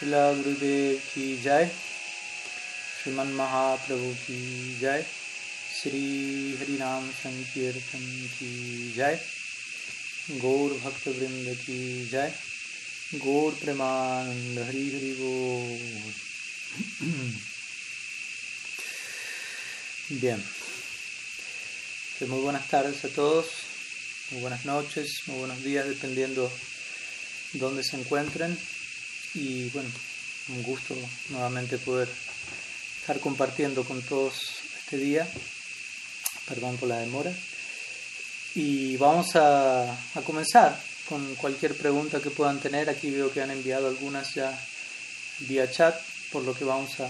शिला गुरुदेव की जय श्रीमन महाप्रभु की जय श्री हरिनाम संकीर्तन की जय गौर भक्त वृंद की जय गौर प्रेमानंद हरि हरि बोल Bien. Pues muy buenas tardes a todos, muy buenas noches, muy buenos días, dependiendo dónde se encuentren. Y bueno, un gusto nuevamente poder estar compartiendo con todos este día. Perdón por la demora. Y vamos a, a comenzar con cualquier pregunta que puedan tener. Aquí veo que han enviado algunas ya vía chat, por lo que vamos a,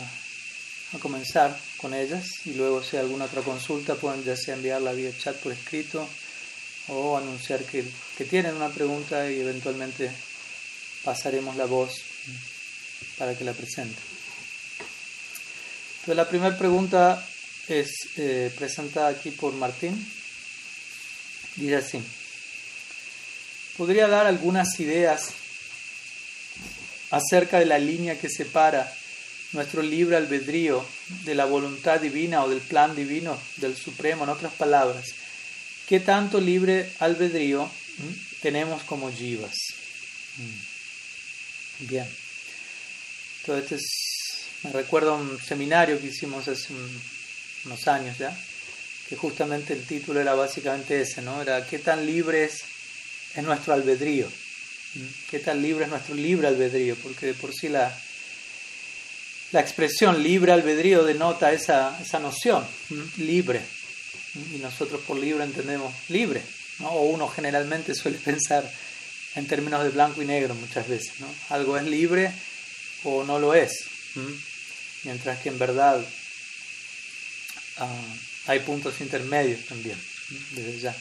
a comenzar con ellas y luego si hay alguna otra consulta pueden ya sea enviarla vía chat por escrito o anunciar que, que tienen una pregunta y eventualmente pasaremos la voz para que la presenten. Entonces la primera pregunta es eh, presentada aquí por Martín. Dice así, ¿podría dar algunas ideas acerca de la línea que separa nuestro libre albedrío de la voluntad divina o del plan divino del Supremo, en otras palabras, ¿qué tanto libre albedrío tenemos como jivas? Bien. Entonces, me recuerdo un seminario que hicimos hace unos años ya, que justamente el título era básicamente ese, ¿no? Era ¿qué tan libre es, es nuestro albedrío? ¿Qué tan libre es nuestro libre albedrío? Porque de por sí la, la expresión libre albedrío denota esa, esa noción, libre. Y nosotros por libre entendemos libre. ¿no? O uno generalmente suele pensar en términos de blanco y negro muchas veces. ¿no? Algo es libre o no lo es. Mientras que en verdad uh, hay puntos intermedios también, desde ya.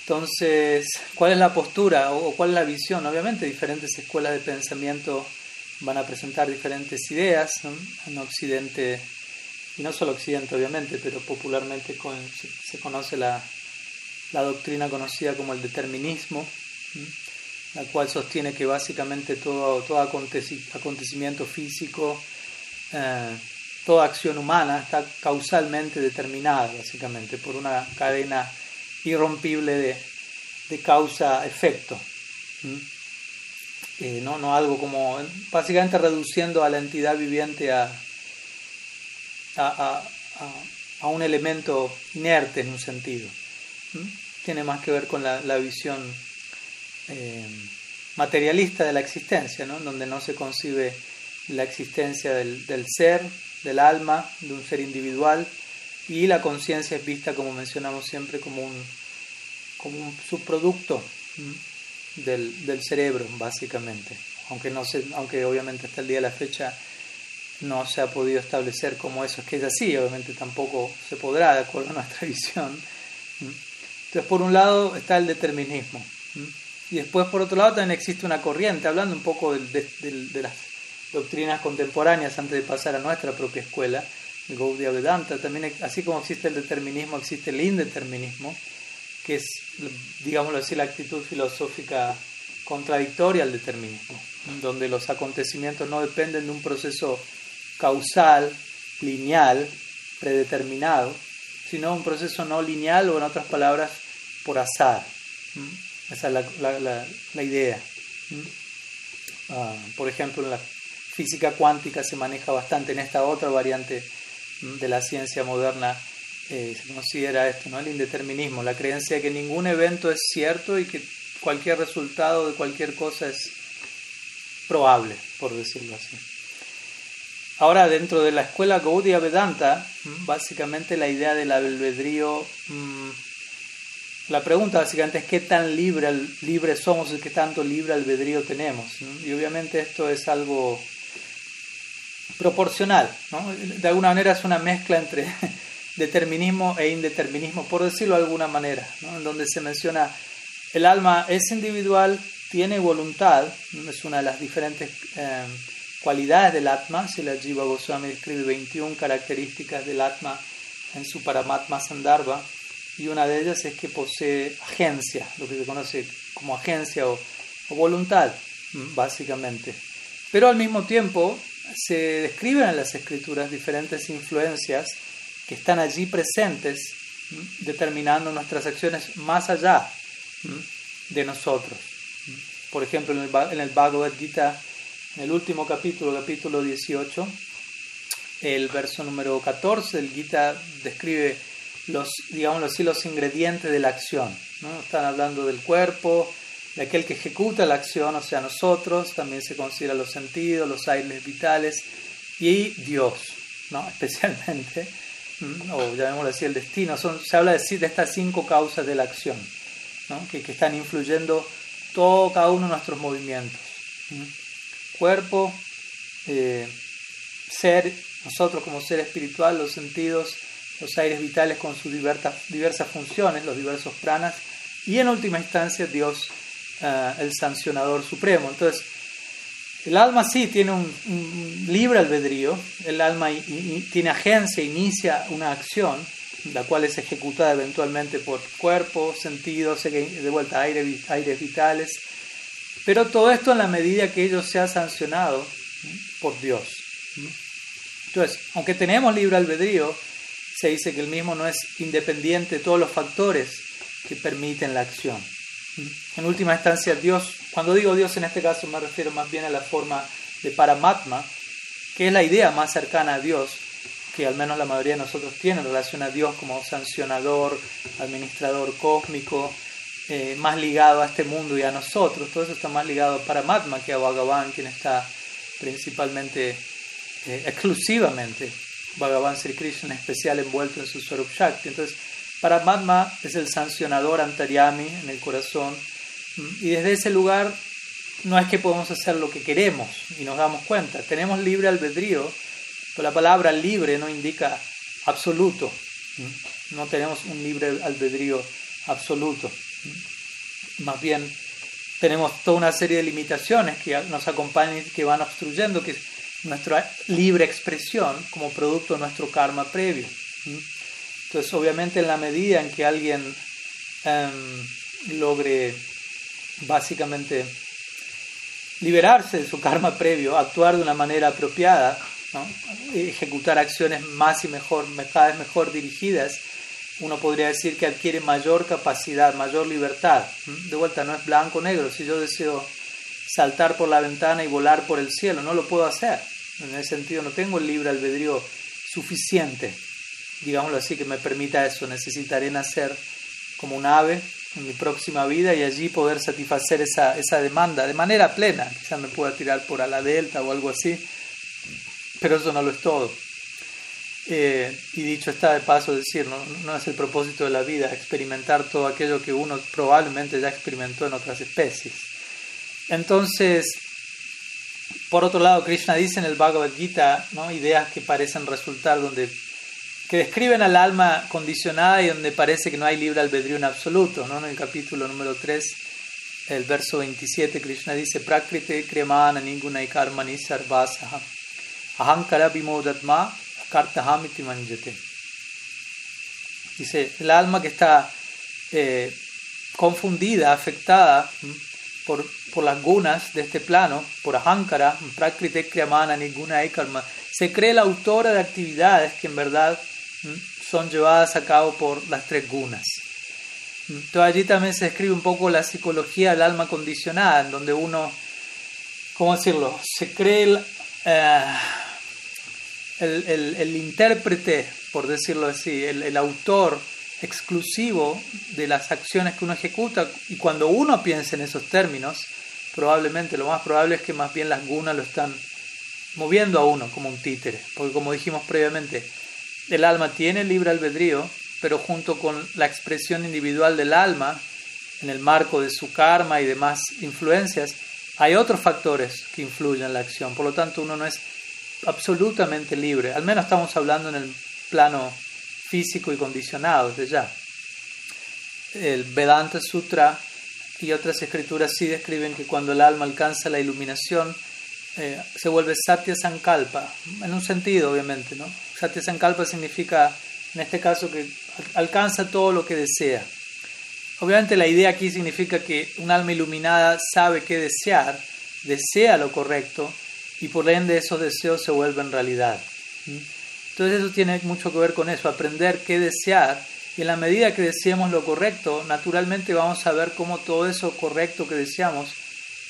Entonces, ¿cuál es la postura o cuál es la visión? Obviamente diferentes escuelas de pensamiento van a presentar diferentes ideas en Occidente, y no solo Occidente obviamente, pero popularmente con, se, conoce la, la, doctrina conocida como el determinismo, la cual sostiene que básicamente todo, todo acontecimiento físico, eh, toda acción humana está causalmente determinada, básicamente, por una cadena irrompible de, de causa-efecto. Eh, no, no algo como, básicamente reduciendo a la entidad viviente a, a, a, un elemento inerte en un sentido. Tiene más que ver con la, la visión eh, materialista de la existencia, ¿no? donde no se concibe la existencia del, del, ser, del alma, de un ser individual, y la conciencia es vista, como mencionamos siempre, como un, como un subproducto del, del cerebro, básicamente. Aunque, no se, aunque obviamente hasta el día de la fecha no se ha podido establecer como eso es que es así, obviamente tampoco se podrá de acuerdo a nuestra visión. Entonces, por un lado está el determinismo. Y después, por otro lado, también existe una corriente, hablando un poco de, las doctrinas contemporáneas antes de pasar a nuestra propia escuela, el Gaudiya también así como existe el determinismo, existe el indeterminismo, que es, digámoslo así, la actitud filosófica contradictoria al determinismo, donde los acontecimientos no dependen de un proceso causal, lineal, predeterminado, sino un proceso no lineal o en otras palabras, por azar. Esa es la, la, la, idea. Ah, por ejemplo, en la física cuántica se maneja bastante en esta otra variante de la ciencia moderna eh, se considera esto, ¿no? el indeterminismo, la creencia de que ningún evento es cierto y que cualquier resultado de cualquier cosa es probable, por decirlo así. Ahora, dentro de la escuela Gaudiya Vedanta, básicamente la idea del albedrío, mm, la pregunta básicamente es qué tan libre, somos y qué tanto libre albedrío tenemos. Y obviamente esto es algo proporcional, de alguna manera es una mezcla entre determinismo e indeterminismo, por decirlo de alguna manera, en donde se menciona el alma es individual, tiene voluntad, es una de las diferentes eh, cualidades del Atma, si la Jiva Goswami describe 21 características del Atma en su Paramatma Sandarbha, y una de ellas es que posee agencia, lo que se conoce como agencia o, voluntad, básicamente. Pero al mismo tiempo se describen en las escrituras diferentes influencias que están allí presentes, determinando nuestras acciones más allá de nosotros. Por ejemplo, en el, el Bhagavad Gita, en el último capítulo, capítulo 18, el verso número 14 del Gita describe los, digamos así, los ingredientes de la acción. ¿no? Están hablando del cuerpo, de aquel que ejecuta la acción, o sea, nosotros, también se considera los sentidos, los aires vitales y Dios, ¿no? especialmente, o llamémoslo así, el destino. Son, se habla de, de estas cinco causas de la acción, ¿no? que, que, están influyendo todo, cada uno de nuestros movimientos. Cuerpo, eh, ser, nosotros como ser espiritual, los sentidos, los aires vitales con sus diversas, diversas funciones, los diversos pranas, y en última instancia Dios, uh, el sancionador supremo. Entonces, el alma sí tiene un, un libre albedrío, el alma tiene agencia, inicia una acción, la cual es ejecutada eventualmente por cuerpo, sentidos, de vuelta aire, aires vitales, pero todo esto en la medida que ello sea sancionado por Dios. Entonces, aunque tenemos libre albedrío, se dice que el mismo no es independiente de todos los factores que permiten la acción. En última instancia, Dios, cuando digo Dios en este caso me refiero más bien a la forma de Paramatma, que es la idea más cercana a Dios, que al menos la mayoría de nosotros tiene en relación a Dios como sancionador, administrador cósmico, eh, más ligado a este mundo y a nosotros. Todo eso está más ligado a Paramatma que a Bhagavan, quien está principalmente, eh, exclusivamente Bhagavan Sri Krishna especial envuelto en su Swarup. Entonces, Paramatma es el sancionador antaryami en el corazón y desde ese lugar no es que podemos hacer lo que queremos y nos damos cuenta. Tenemos libre albedrío, pero la palabra libre no indica absoluto. No tenemos un libre albedrío absoluto. Más bien tenemos toda una serie de limitaciones que nos acompañan y que van obstruyendo, que nuestra libre expresión como producto de nuestro karma previo. Entonces, obviamente, en la medida en que alguien um, logre básicamente liberarse de su karma previo, actuar de una manera apropiada, ejecutar acciones más y mejor, cada vez mejor dirigidas, uno podría decir que adquiere mayor capacidad, mayor libertad. De vuelta, no es blanco o negro. Si yo deseo saltar por la ventana y volar por el cielo, no lo puedo hacer. En ese sentido, no tengo el libre albedrío suficiente, digámoslo así, que me permita eso. Necesitaré nacer como un ave en mi próxima vida y allí poder satisfacer esa, esa demanda de manera plena. Quizás me pueda tirar por ala delta o algo así, pero eso no lo es todo. Eh, y dicho está de paso decir, ¿no? no es el propósito de la vida experimentar todo aquello que uno probablemente ya experimentó en otras especies. Entonces, por otro lado, Krishna dice en el Bhagavad Gita ¿no? ideas que parecen resultar donde que describen al alma condicionada y donde parece que no hay libre albedrío en absoluto. ¿no? En el capítulo número 3, el verso 27, Krishna dice, Prakriti kriyamana ninguna sarvasaha ahankara vimodatma kartahamiti manjate. Dice, el alma que está eh, confundida, afectada por, por, las gunas de este plano, por ahankara, prakriti kriyamana ninguna karma, se cree la autora de actividades que en verdad son llevadas a cabo por las tres gunas. Entonces allí también se describe un poco la psicología del alma condicionada, en donde uno, ¿cómo decirlo?, se cree el, eh, el, el, el, intérprete, por decirlo así, el autor exclusivo de las acciones que uno ejecuta, y cuando uno piensa en esos términos, probablemente lo más probable es que más bien las gunas lo están moviendo a uno como un títere, porque como dijimos previamente, el alma tiene libre albedrío, pero junto con la expresión individual del alma, en el marco de su karma y demás influencias, hay otros factores que influyen en la acción. Por lo tanto, uno no es absolutamente libre. Al menos estamos hablando en el plano físico y condicionado desde ya. El Vedanta Sutra y otras escrituras sí describen que cuando el alma alcanza la iluminación, eh, se vuelve Satya Sankalpa, en un sentido obviamente, ¿no? Satya Sankalpa significa, en este caso, que alcanza todo lo que desea. Obviamente la idea aquí significa que un alma iluminada sabe qué desear, desea lo correcto y por ende esos deseos se vuelven realidad. Entonces eso tiene mucho que ver con eso, aprender qué desear y en la medida que deseemos lo correcto, naturalmente vamos a ver cómo todo eso correcto que deseamos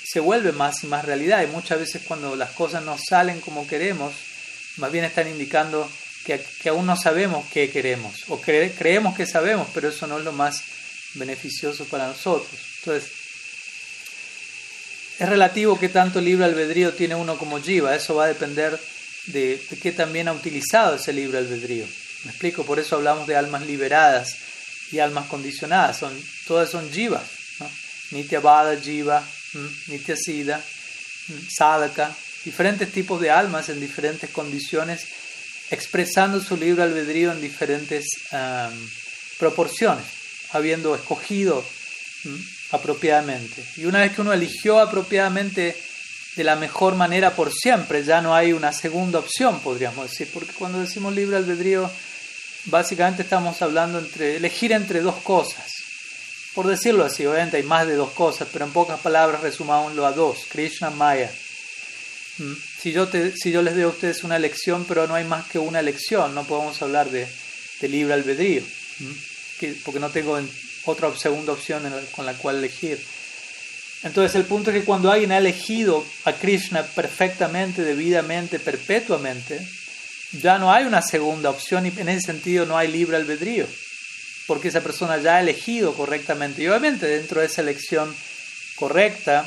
se vuelve más y más realidad y muchas veces cuando las cosas no salen como queremos, más bien están indicando que, que aún no sabemos qué queremos o creemos que sabemos, pero eso no es lo más beneficioso para nosotros. Entonces, es relativo qué tanto libre albedrío tiene uno como jiva, eso va a depender de, qué también ha utilizado ese libre albedrío. Me explico, por eso hablamos de almas liberadas y almas condicionadas, son, todas son jiva, ¿no? Nitya Bada Jiva, Nitya Siddha, Sadhaka, diferentes tipos de almas en diferentes condiciones, expresando su libre albedrío en diferentes proporciones, habiendo escogido apropiadamente. Y una vez que uno eligió apropiadamente de la mejor manera por siempre, ya no hay una segunda opción, podríamos decir, porque cuando decimos libre albedrío, básicamente estamos hablando entre elegir entre dos cosas. Por decirlo así, obviamente hay más de dos cosas, pero en pocas palabras resumámoslo a dos, Krishna Maya. ¿Mm? Si yo, les doy a ustedes una elección, pero no hay más que una elección, no podemos hablar de, de libre albedrío, ¿Mm? que, porque no tengo otra segunda opción con la cual elegir. Entonces el punto es que cuando alguien ha elegido a Krishna perfectamente, debidamente, perpetuamente, ya no hay una segunda opción y en ese sentido no hay libre albedrío, porque esa persona ya ha elegido correctamente. Y obviamente dentro de esa elección correcta,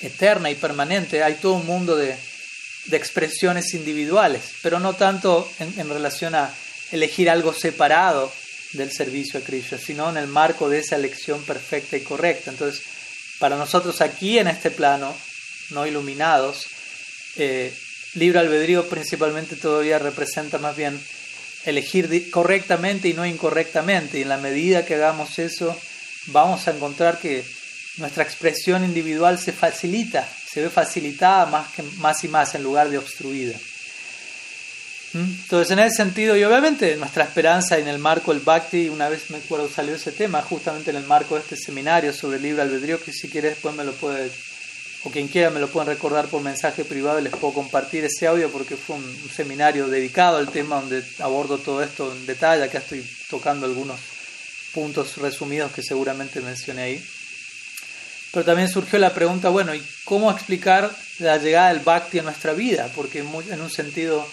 eterna y permanente, hay todo un mundo de, de expresiones individuales, pero no tanto en, en relación a elegir algo separado del servicio a Krishna, sino en el marco de esa elección perfecta y correcta. Entonces, para nosotros aquí en este plano, no iluminados, eh, libre albedrío principalmente todavía representa más bien elegir correctamente y no incorrectamente. Y en la medida que hagamos eso, vamos a encontrar que nuestra expresión individual se facilita, se ve facilitada más, que, más y más en lugar de obstruida. Entonces, en ese sentido, y obviamente nuestra esperanza en el marco del Bhakti, una vez me acuerdo salió ese tema, justamente en el marco de este seminario sobre el libre albedrío, que si quieres después me lo puede, o quien quiera me lo pueden recordar por mensaje privado y les puedo compartir ese audio porque fue un, seminario dedicado al tema donde abordo todo esto en detalle, acá estoy tocando algunos puntos resumidos que seguramente mencioné ahí. Pero también surgió la pregunta, bueno, ¿y cómo explicar la llegada del Bhakti a nuestra vida? Porque en un sentido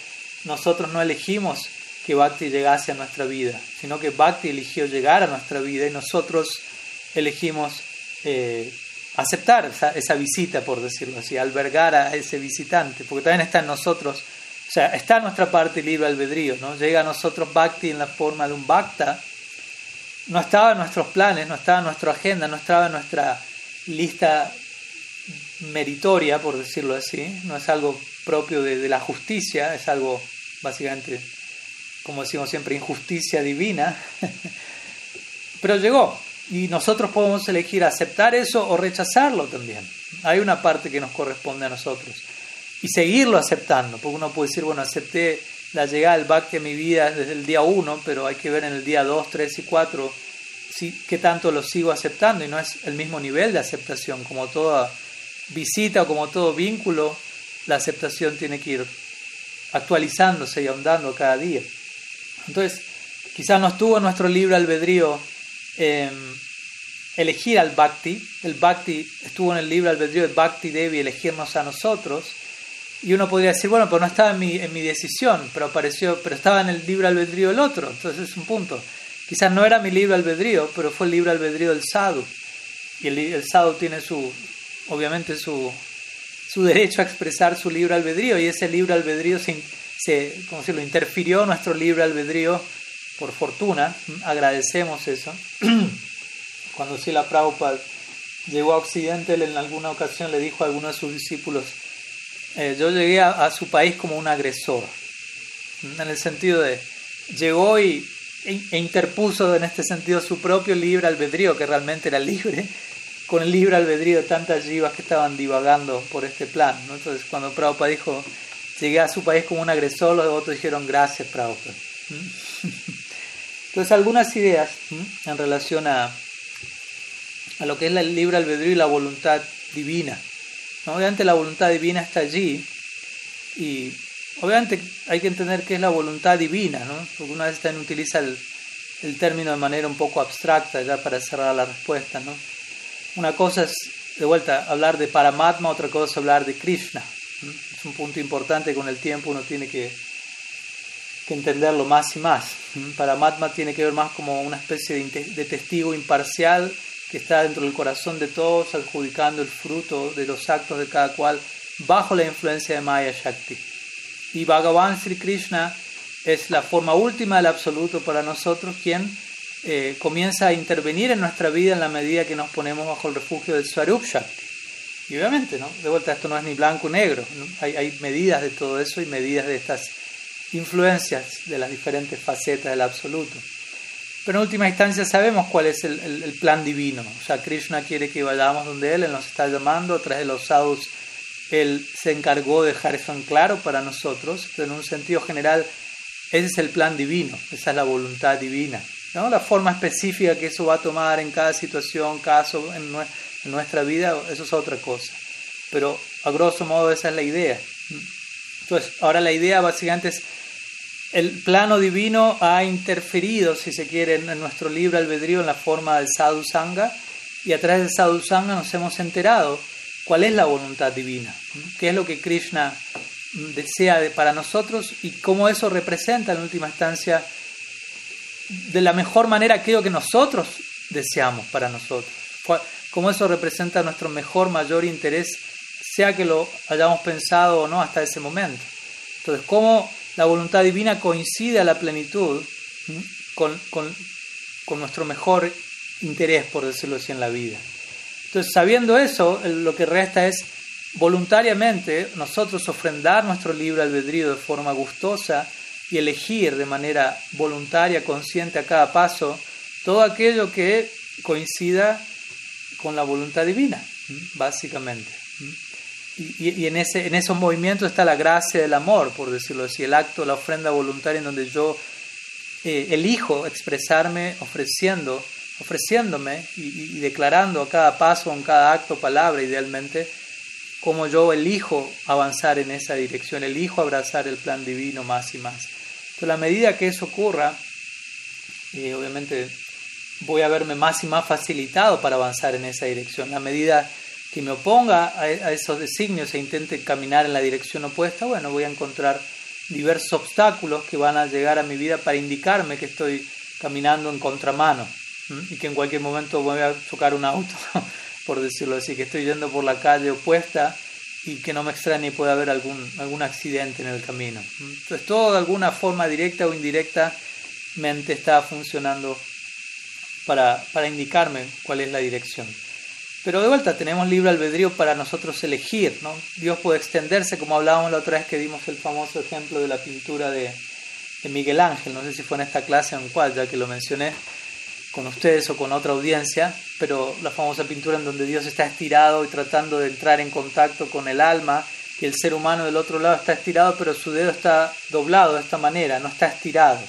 nosotros no elegimos que Bhakti llegase a nuestra vida, sino que Bhakti eligió llegar a nuestra vida y nosotros elegimos eh, aceptar esa, visita, por decirlo así, albergar a ese visitante, porque también está en nosotros, o sea, está nuestra parte libre albedrío, ¿no? Llega a nosotros Bhakti en la forma de un Bhakta, no estaba en nuestros planes, no estaba en nuestra agenda, no estaba en nuestra lista meritoria, por decirlo así, no es algo propio de la justicia, es algo básicamente, como decimos siempre, injusticia divina, pero llegó y nosotros podemos elegir aceptar eso o rechazarlo también. Hay una parte que nos corresponde a nosotros y seguirlo aceptando, porque uno puede decir, bueno, acepté la llegada del Bhakti a mi vida desde el día 1, pero hay que ver en el día 2, 3 y 4 si, qué tanto lo sigo aceptando y no es el mismo nivel de aceptación, como toda visita o como todo vínculo, la aceptación tiene que ir actualizándose y ahondando cada día. Entonces, quizás no estuvo nuestro libre albedrío em, elegir al Bhakti, el Bhakti estuvo en el libre albedrío de Bhakti Devi elegirnos a nosotros, y uno podría decir, bueno, pero no estaba en mi, decisión, pero apareció, pero estaba en el libre albedrío del otro, entonces es un punto. Quizás no era mi libre albedrío, pero fue el libre albedrío del sadhu. Y el, el sadhu tiene su, obviamente su, su derecho a expresar su libre albedrío y ese libre albedrío se, se ¿cómo decirlo? interfirió nuestro libre albedrío por fortuna, agradecemos eso. Cuando Sila Prabhupada llegó a Occidente, él en alguna ocasión le dijo a algunos de sus discípulos, eh, yo llegué a, su país como un agresor, en el sentido de, llegó y, e, e interpuso en este sentido su propio libre albedrío, que realmente era libre, con el libre albedrío de tantas yivas que estaban divagando por este plan. ¿no? Entonces, cuando Prabhupada dijo, llegué a su país como un agresor, los devotos dijeron, gracias Prabhupada. Entonces, algunas ideas en relación a, a lo que es el libre albedrío y la voluntad divina. Obviamente la voluntad divina está allí, Y obviamente hay que entender qué es la voluntad divina, ¿no? Porque una vez también utiliza el, el término de manera un poco abstracta ya para cerrar la respuesta, ¿no? Una cosa es, de vuelta, hablar de Paramatma, otra cosa es hablar de Krishna. Es un punto importante con el tiempo uno tiene que, que entenderlo más y más. Paramatma tiene que ver más como una especie de, testigo imparcial que está dentro del corazón de todos, adjudicando el fruto de los actos de cada cual bajo la influencia de Maya Shakti. Y Bhagavan Sri Krishna es la forma última del absoluto para nosotros, quien eh, comienza a intervenir en nuestra vida en la medida que nos ponemos bajo el refugio del Swarup Shakti. Y obviamente, ¿no? de vuelta, esto no es ni blanco ni negro, hay medidas de todo eso y medidas de estas influencias de las diferentes facetas del absoluto. Pero en última instancia sabemos cuál es el, el, plan divino. O sea, Krishna quiere que vayamos donde Él, Él nos está llamando, a través de los sadhus, Él se encargó de dejar eso en claro para nosotros, pero en un sentido general, ese es el plan divino, esa es la voluntad divina. ¿no? La forma específica que eso va a tomar en cada situación, caso, en, en nuestra vida, eso es otra cosa. Pero a grosso modo esa es la idea. Entonces, ahora la idea básicamente es el plano divino ha interferido, si se quiere, en nuestro libre albedrío en la forma del sadhu sangha y a través del sadhu sangha nos hemos enterado cuál es la voluntad divina, qué es lo que Krishna desea para nosotros y cómo eso representa en última instancia de la mejor manera aquello que nosotros deseamos para nosotros, cómo eso representa nuestro mejor, mayor interés, sea que lo hayamos pensado o no hasta ese momento. Entonces, cómo la voluntad divina coincide a la plenitud con, con, nuestro mejor interés, por decirlo así, en la vida. Entonces, sabiendo eso, lo que resta es voluntariamente nosotros ofrendar nuestro libre albedrío de forma gustosa y elegir de manera voluntaria, consciente a cada paso, todo aquello que coincida con la voluntad divina, básicamente. Y, en, ese, en esos movimientos está la gracia del amor, por decirlo así, el acto, la ofrenda voluntaria en donde yo eh, elijo expresarme ofreciendo, ofreciéndome y, declarando a cada paso, en cada acto, palabra, idealmente, como yo elijo avanzar en esa dirección, elijo abrazar el plan divino más y más. Entonces, a medida que eso ocurra, eh, obviamente voy a verme más y más facilitado para avanzar en esa dirección. A medida que me oponga a, esos designios e intente caminar en la dirección opuesta, bueno, voy a encontrar diversos obstáculos que van a llegar a mi vida para indicarme que estoy caminando en contramano y que en cualquier momento voy a chocar un auto, por decirlo así, que estoy yendo por la calle opuesta y que no me extrañe pueda haber algún, algún accidente en el camino. Entonces todo de alguna forma directa o indirectamente está funcionando para, para indicarme cuál es la dirección. Pero de vuelta tenemos libre albedrío para nosotros elegir, ¿no? Dios puede extenderse, como hablábamos la otra vez que dimos el famoso ejemplo de la pintura de, de Miguel Ángel, no sé si fue en esta clase o en ya que lo mencioné con ustedes o con otra audiencia, pero la famosa pintura en donde Dios está estirado y tratando de entrar en contacto con el alma y el ser humano del otro lado está estirado, pero su dedo está doblado de esta manera, no está estirado.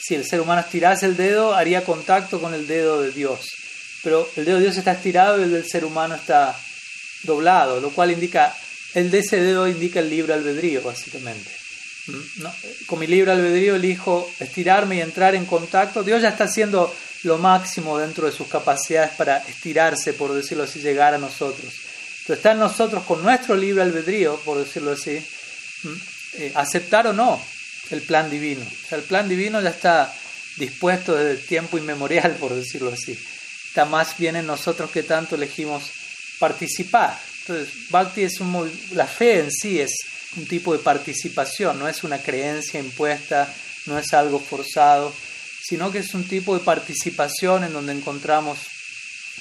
Si el ser humano estirase el dedo, haría contacto con el dedo de Dios pero el dedo de Dios está estirado y el del ser humano está doblado, lo cual indica, el de ese dedo indica el libre albedrío, básicamente. Con mi libre albedrío elijo estirarme y entrar en contacto. Dios ya está haciendo lo máximo dentro de sus capacidades para estirarse, por decirlo así, llegar a nosotros. Entonces está en nosotros con nuestro libre albedrío, por decirlo así, eh, aceptar o no el plan divino. O sea, el plan divino ya está dispuesto desde tiempo inmemorial, por decirlo así más bien en nosotros que tanto elegimos participar. Entonces, Bhakti es un, la fe en sí es un tipo de participación, no es una creencia impuesta, no es algo forzado, sino que es un tipo de participación en donde encontramos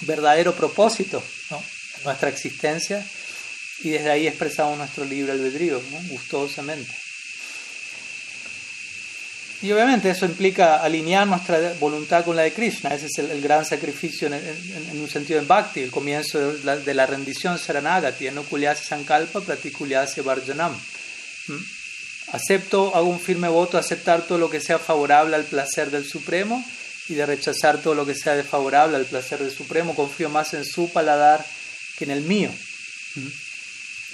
verdadero propósito en nuestra existencia y desde ahí expresamos nuestro libre albedrío, gustosamente. Y obviamente eso implica alinear nuestra voluntad con la de Krishna. Ese es el, gran sacrificio en, un sentido en Bhakti, el comienzo de la, rendición Saranagati, no kulyase sankalpa pratikulyase varjanam. ¿Mm? Acepto, hago un firme voto aceptar todo lo que sea favorable al placer del Supremo y de rechazar todo lo que sea desfavorable al placer del Supremo. Confío más en su paladar que en el mío. ¿Mm?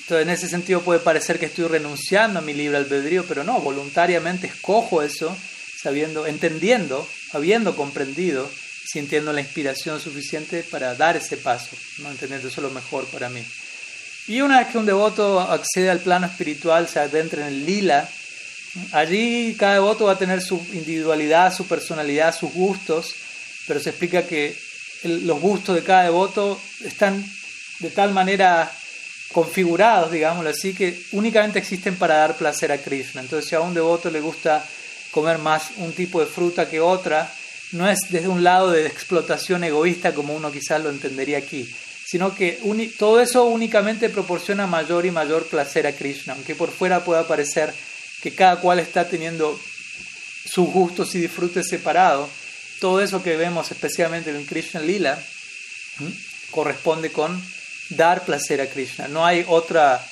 Entonces, en ese sentido puede parecer que estoy renunciando a mi libre albedrío, pero no, voluntariamente escojo eso, sabiendo, entendiendo, habiendo comprendido, sintiendo la inspiración suficiente para dar ese paso, ¿no? eso lo mejor para mí. Y una vez que un devoto accede al plano espiritual, se adentra en el lila, allí cada devoto va a tener su individualidad, su personalidad, sus gustos, pero se explica que los gustos de cada devoto están de tal manera configurados, digámoslo así, que únicamente existen para dar placer a Krishna. Entonces, si a un devoto le gusta comer más un tipo de fruta que otra, no es desde un lado de explotación egoísta como uno quizás lo entendería aquí, sino que todo eso únicamente proporciona mayor y mayor placer a Krishna, aunque por fuera pueda parecer que cada cual está teniendo sus gustos y disfrutes separados. Todo eso que vemos especialmente en Krishna Lila corresponde con dar placer a Krishna. No hay otra,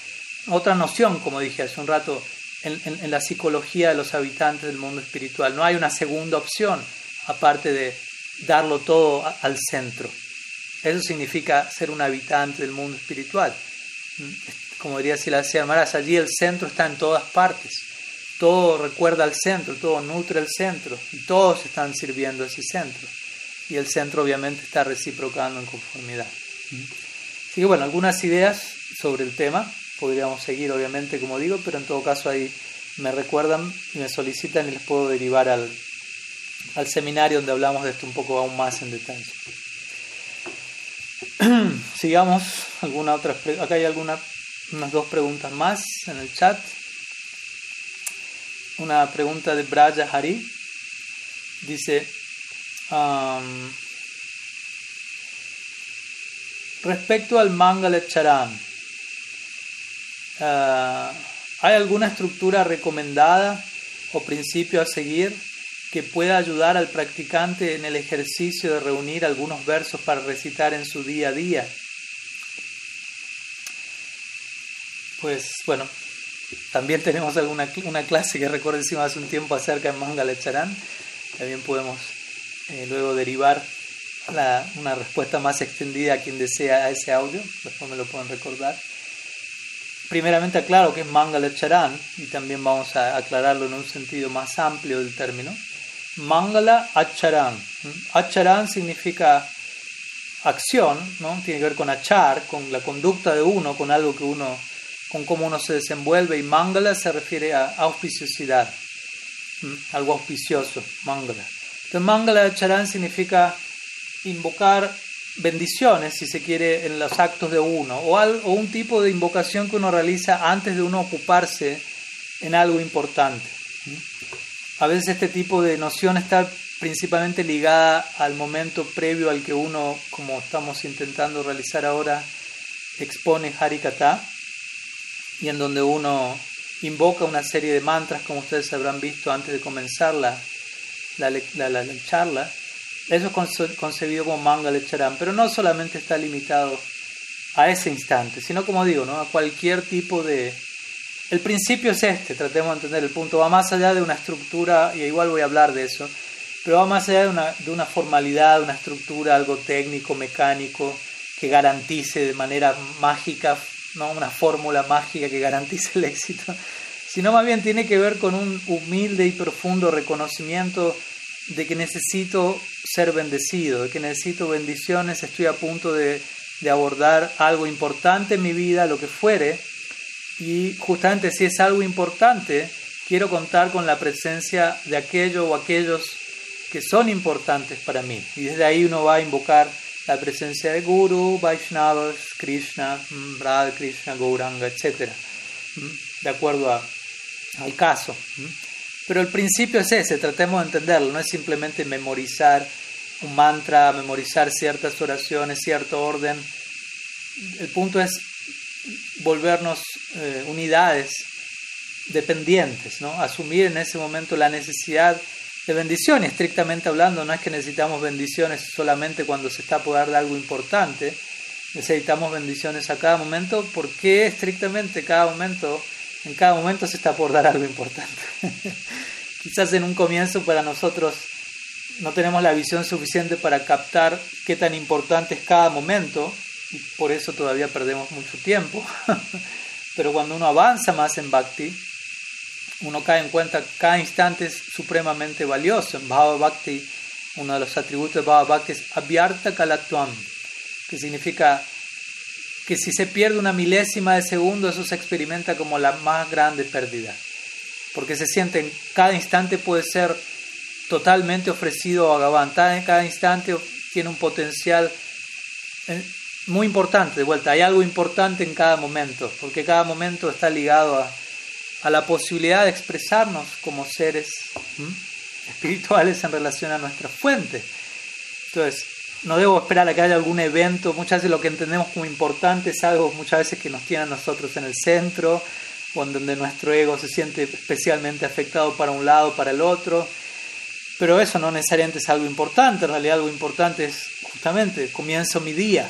otra noción, como dije hace un rato, en, la psicología de los habitantes del mundo espiritual. No hay una segunda opción aparte de darlo todo al centro. Eso significa ser un habitante del mundo espiritual. Como diría Silasya Maharaj, allí el centro está en todas partes. Todo recuerda al centro, todo nutre el centro y todos están sirviendo a ese centro. Y el centro obviamente está reciprocando en conformidad. Así que bueno, algunas ideas sobre el tema. Podríamos seguir obviamente como digo, pero en todo caso ahí me recuerdan y me solicitan y les puedo derivar al, al seminario donde hablamos de esto un poco aún más en detalle. Sigamos alguna otra acá hay alguna unas dos preguntas más en el chat. Una pregunta de Braja Hari dice respecto al Mangala Charan ah, ¿hay alguna estructura recomendada o principio a seguir que pueda ayudar al practicante en el ejercicio de reunir algunos versos para recitar en su día a día. Pues bueno, también tenemos alguna una clase que recuerdo hicimos hace un tiempo acerca de Mangala Charan. También podemos eh, luego derivar una respuesta más extendida a quien desea a ese audio. Después me lo pueden recordar. Primeramente aclaro que es Mangala Charan y también vamos a aclararlo en un sentido más amplio del término. Mangala Acharan. Acharan significa acción, ¿no? Tiene que ver con achar, con la conducta de uno, con algo que uno, con cómo uno se desenvuelve. Y Mangala se refiere a auspiciosidad, algo auspicioso, Mangala. Entonces, Mangala Acharan significa invocar bendiciones, si se quiere, en los actos de uno, o, un tipo de invocación que uno realiza antes de uno ocuparse en algo importante. A veces este tipo de noción está principalmente ligada al momento previo al que uno, como estamos intentando realizar ahora, expone Harikata, y en donde uno invoca una serie de mantras, como ustedes habrán visto antes de comenzar la, la, charla. Eso es concebido como manga lecharam, pero no solamente está limitado a ese instante, sino como digo, ¿no? a cualquier tipo de, el principio es este, tratemos de entender el punto, va más allá de una estructura, y igual voy a hablar de eso, pero va más allá de una, de una formalidad, una estructura, algo técnico, mecánico, que garantice de manera mágica, no una fórmula mágica que garantice el éxito, sino más bien tiene que ver con un humilde y profundo reconocimiento de que necesito ser bendecido, de que necesito bendiciones, estoy a punto de, de abordar algo importante en mi vida, lo que fuere, y justamente si es algo importante, quiero contar con la presencia de aquello o aquellos que son importantes para mí. Y desde ahí uno va a invocar la presencia de Guru, Vaishnavas, Krishna, mm, Radha Krishna, Gauranga, etc. Mm, de acuerdo al caso. Pero el principio es ese, tratemos de entenderlo, no es simplemente memorizar un mantra, memorizar ciertas oraciones, cierto orden. El punto es volvernos eh, unidades dependientes, ¿no? asumir en ese momento la necesidad de bendiciones, estrictamente hablando, no es que necesitamos bendiciones solamente cuando se está por dar de algo importante, necesitamos bendiciones a cada momento, porque estrictamente cada momento, en cada momento se está por dar algo importante. Quizás en un comienzo para nosotros no tenemos la visión suficiente para captar qué tan importante es cada momento, y por eso todavía perdemos mucho tiempo. pero cuando uno avanza más en Bhakti, uno cae en cuenta que cada instante es supremamente valioso. En Bhava Bhakti, uno de los atributos de Bhava Bhakti es Abhyarta Kalatvam, que significa que si se pierde una milésima de segundo, eso se experimenta como la más grande pérdida. Porque se siente en cada instante puede ser totalmente ofrecido a. En cada instante tiene un potencial eh, muy importante. De vuelta, hay algo importante en cada momento, porque cada momento está ligado a a la posibilidad de expresarnos como seres espirituales en relación a nuestra fuente. Entonces, no debo esperar a que haya algún evento, muchas veces lo que entendemos como importante es algo muchas veces que nos tiene a nosotros en el centro, o en donde nuestro ego se siente especialmente afectado para un lado, para el otro, pero eso no necesariamente es algo importante, en realidad algo importante es justamente, comienzo mi día,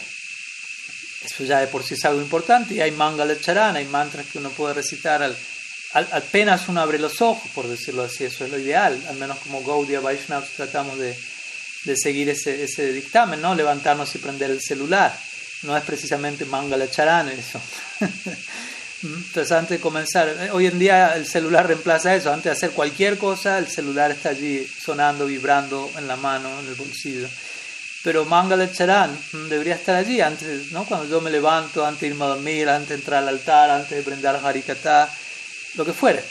eso ya de por sí es algo importante, y hay mangala charana, hay mantras que uno puede recitar al apenas uno abre los ojos, por decirlo así, eso es lo ideal, al menos como Gaudiya Vaishnavas tratamos de, de seguir ese, ese, dictamen, ¿no? levantarnos y prender el celular, no es precisamente Mangala Charan eso. Entonces antes de comenzar, eh, hoy en día el celular reemplaza eso, antes de hacer cualquier cosa, el celular está allí sonando, vibrando en la mano, en el bolsillo. Pero Mangala Charan debería estar allí antes, ¿no? Cuando yo me levanto, antes de irme a dormir, antes de entrar al altar, antes de prender Harikata, lo que fuere.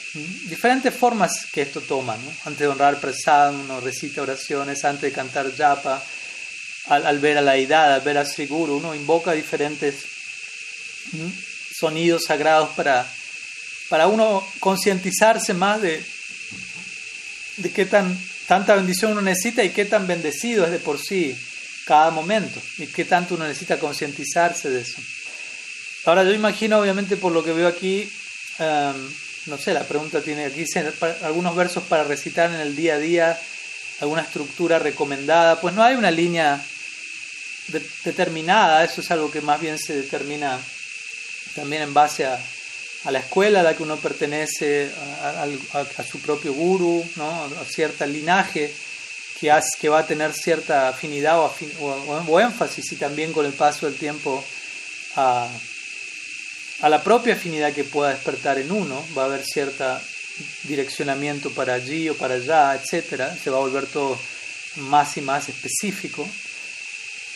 Diferentes formas que esto toma. ¿no? Antes de honrar prasad, uno recita oraciones, antes de cantar japa, al, ver a la Idad, al ver a Sri uno invoca diferentes sonidos sagrados para, para uno concientizarse más de, de qué tan, tanta bendición uno necesita y qué tan bendecido es de por sí cada momento y qué tanto uno necesita concientizarse de eso. Ahora yo imagino, obviamente, por lo que veo aquí, um, no sé, la pregunta tiene aquí algunos versos para recitar en el día a día, alguna estructura recomendada. Pues no hay una línea determinada, eso es algo que más bien se determina también en base a, la escuela a la que uno pertenece, a, su propio guru, ¿no? a cierta linaje que, que va a tener cierta afinidad o, o énfasis y también con el paso del tiempo a a la propia afinidad que pueda despertar en uno, va a haber cierto direccionamiento para allí o para allá, etc. Se va a volver todo más y más específico.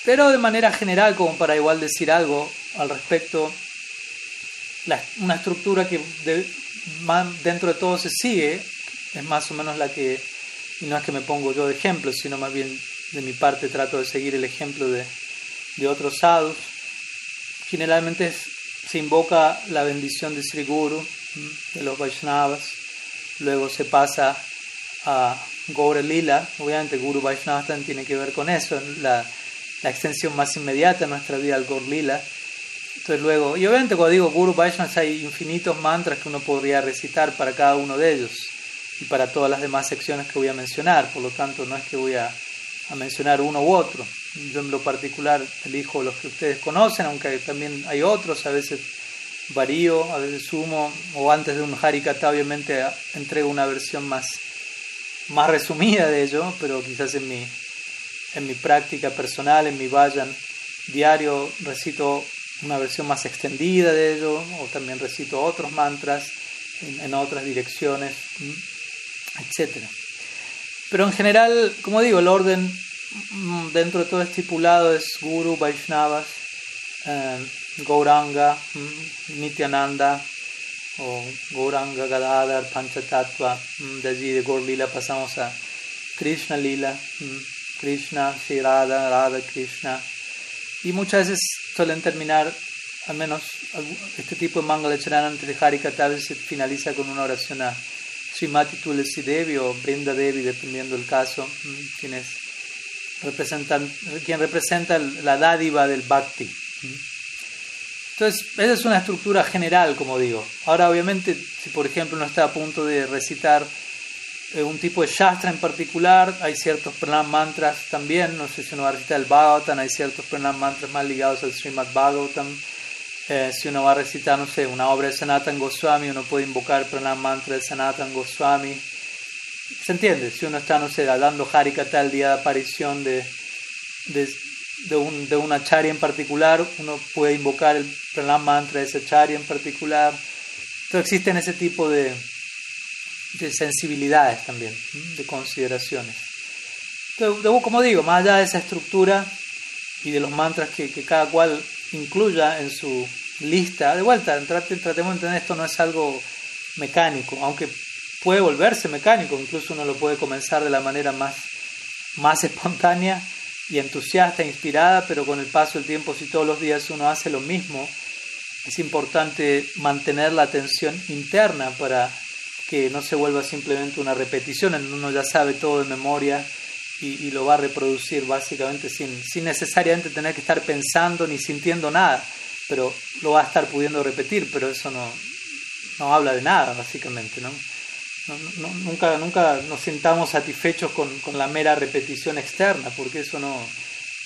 Pero de manera general, como para igual decir algo al respecto, una estructura que dentro de todo se sigue es más o menos la que, y no es que me pongo yo de ejemplo, sino más bien de mi parte trato de seguir el ejemplo de, de otros sadhus. Generalmente es se invoca la bendición de Sri Guru, de los Vaishnavas, luego se pasa a Gaura Lila, obviamente Guru Vaishnava también tiene que ver con eso, la, extensión más inmediata de nuestra vida al Gaur Lila. Entonces luego, y obviamente cuando digo Guru Vaishnava hay infinitos mantras que uno podría recitar para cada uno de ellos y para todas las demás secciones que voy a mencionar, por lo tanto no es que voy a mencionar uno u otro. Yo en lo particular elijo los que ustedes conocen, aunque también hay otros, a veces varío, a veces sumo, o antes de un Harikata obviamente entrego una versión más, más resumida de ello, pero quizás en mi, en mi práctica personal, en mi vayan diario, recito una versión más extendida de ello, o también recito otros mantras en, en otras direcciones, etc. Pero en general, como digo, el orden Mm, dentro de todo estipulado es Guru, Vaishnavas, eh, Gauranga, mm, Nityananda, o Gauranga, Gadadhar, Panchatattva. Mm, de allí de Gaur Lila pasamos a Krishna Lila, Krishna, Sri Radha, Radha Krishna. Y muchas veces suelen terminar, al menos este tipo de Mangalacharan antes de Harikata, a veces se finaliza con una oración a Srimati Tulsi Devi o Brinda Devi, dependiendo del caso, quien es representan, quien representa la dádiva del bhakti. Entonces, esa es una estructura general, como digo. Ahora, obviamente, si por ejemplo uno está a punto de recitar eh, un tipo de shastra en particular, hay ciertos pranam mantras también, no sé si uno va a recitar el Bhagavatam, hay ciertos pranam mantras más ligados al Srimad Bhagavatam. Eh, si uno va a recitar, no sé, una obra de Sanatan Goswami, uno puede invocar el pranam mantra de Sanatan Goswami. ¿Se entiende? Si uno está, no sé, dando Harikata el día de aparición de, de un, de una charya en particular, uno puede invocar el pranam mantra de esa charya en particular. Entonces existen ese tipo de, de sensibilidades también, de consideraciones. Entonces, como digo, más allá de esa estructura y de los mantras que, que cada cual incluya en su lista, de vuelta, tratemos de entender esto no es algo mecánico, aunque puede volverse mecánico, incluso uno lo puede comenzar de la manera más, más espontánea y entusiasta, inspirada, pero con el paso del tiempo, si todos los días uno hace lo mismo, es importante mantener la atención interna para que no se vuelva simplemente una repetición, en uno ya sabe todo de memoria y, lo va a reproducir básicamente sin, sin necesariamente tener que estar pensando ni sintiendo nada, pero lo va a estar pudiendo repetir, pero eso no, no habla de nada, básicamente, ¿no? Nunca, nunca nos sintamos satisfechos con, con, la mera repetición externa, porque eso no,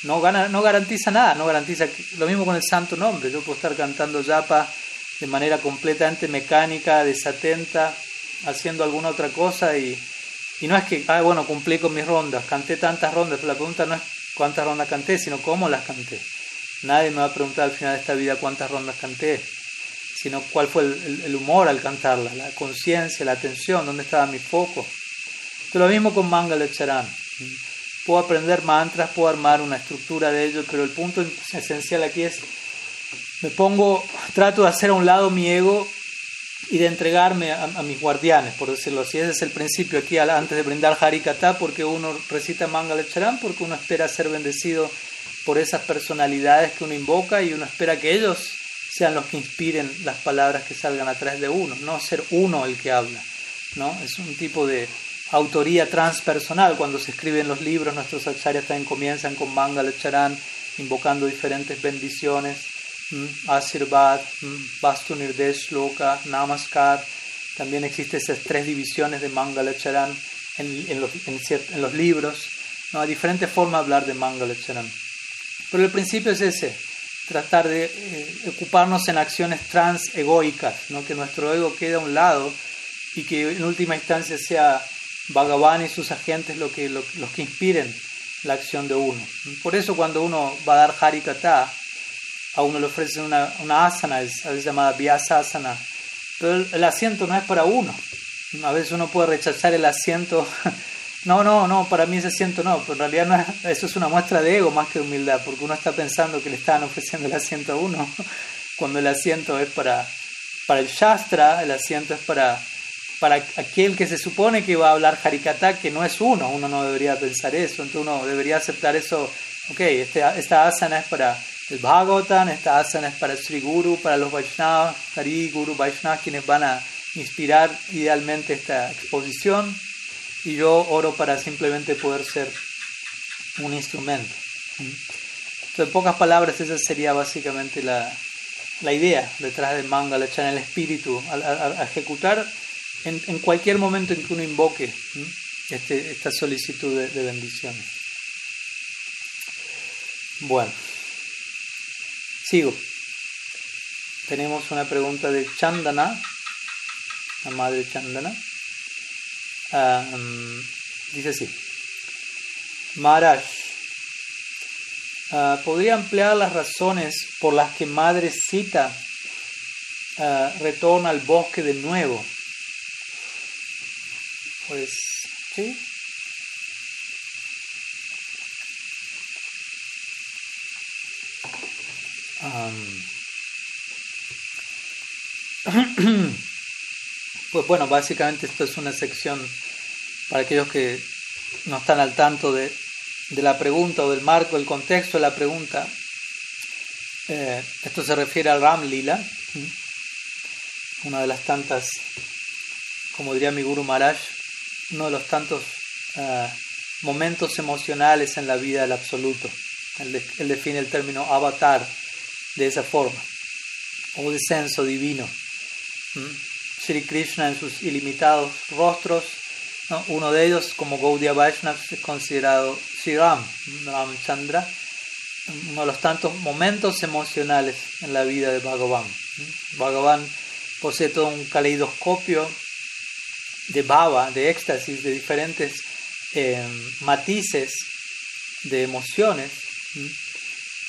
no, gana, no garantiza nada, no garantiza lo mismo con el santo nombre. Yo puedo estar cantando yapa de manera completamente mecánica, desatenta, haciendo alguna otra cosa y, y no es que, ah, bueno, cumplí con mis rondas, canté tantas rondas, pero la pregunta no es cuántas rondas canté, sino cómo las canté. Nadie me va a preguntar al final de esta vida cuántas rondas canté sino cuál fue el, humor al cantarla, la conciencia, la atención, dónde estaba mi foco. Esto lo mismo con Mangala Charan. Puedo aprender mantras, puedo armar una estructura de ello, pero el punto esencial aquí es, me pongo, trato de hacer a un lado mi ego y de entregarme a, mis guardianes, por decirlo así. Ese es el principio aquí antes de brindar Harikata, porque uno recita Mangala Charan, porque uno espera ser bendecido por esas personalidades que uno invoca y uno espera que ellos sean los que inspiren las palabras que salgan a través de uno, no ser uno el que habla. ¿no? Es un tipo de autoría transpersonal. Cuando se escriben los libros, nuestros acharyas también comienzan con Mangala Charan, invocando diferentes bendiciones, Asirvad, Vastu Nirdesh Loka, Namaskar. También existen esas tres divisiones de Mangala Charan en, los, libros. ¿no? Hay diferentes formas de hablar de Mangala Charan. Pero el principio es ese tratar de eh, ocuparnos en acciones trans egoicas, ¿no? que nuestro ego quede a un lado y que en última instancia sea Bhagavan y sus agentes lo que, los que inspiren la acción de uno. Por eso cuando uno va a dar Harikata, a uno le ofrecen una, una asana, es a veces llamada Vyasasana, pero el asiento no es para uno. A veces uno puede rechazar el asiento no, no, no, para mí ese asiento no, pero en realidad no eso es una muestra de ego más que de humildad, porque uno está pensando que le están ofreciendo el asiento a uno, cuando el asiento es para, para el Shastra, el asiento es para, para aquel que se supone que va a hablar Harikata, que no es uno, uno no debería pensar eso, entonces uno debería aceptar eso, ok, este, esta asana es para el Bhagavatam, esta asana es para el Sri Guru, para los Vaishnavas, Hari Guru, Vaishnavas, quienes van a inspirar idealmente esta exposición y yo oro para simplemente poder ser un instrumento. Entonces, en pocas palabras, esa sería básicamente la, la idea detrás del manga, la echar en el espíritu, a, ejecutar en, en, cualquier momento en que uno invoque este, esta solicitud de, de bendiciones. Bueno, sigo. Tenemos una pregunta de Chandana, la madre Chandana dice así, Maharaj, uh, ¿podría emplear las razones por las que Madre Sita retorna al bosque de nuevo? Pues sí. Pues bueno, básicamente esto es una sección para aquellos que no están al tanto de, la pregunta o del marco, del contexto de la pregunta. Eh, esto se refiere al Ram Lila, una de las tantas, como diría mi Guru Maharaj, uno de los tantos eh, momentos emocionales en la vida del absoluto. Él, él, define el término avatar de esa forma, o descenso divino. Sri Krishna en sus ilimitados rostros. Uno de ellos, como Gaudiya Vaishnava, es considerado Sri Ram, Ramchandra, uno de los tantos momentos emocionales en la vida de Bhagavan. Bhagavan posee todo un caleidoscopio de bhava, de éxtasis, de diferentes eh, matices de emociones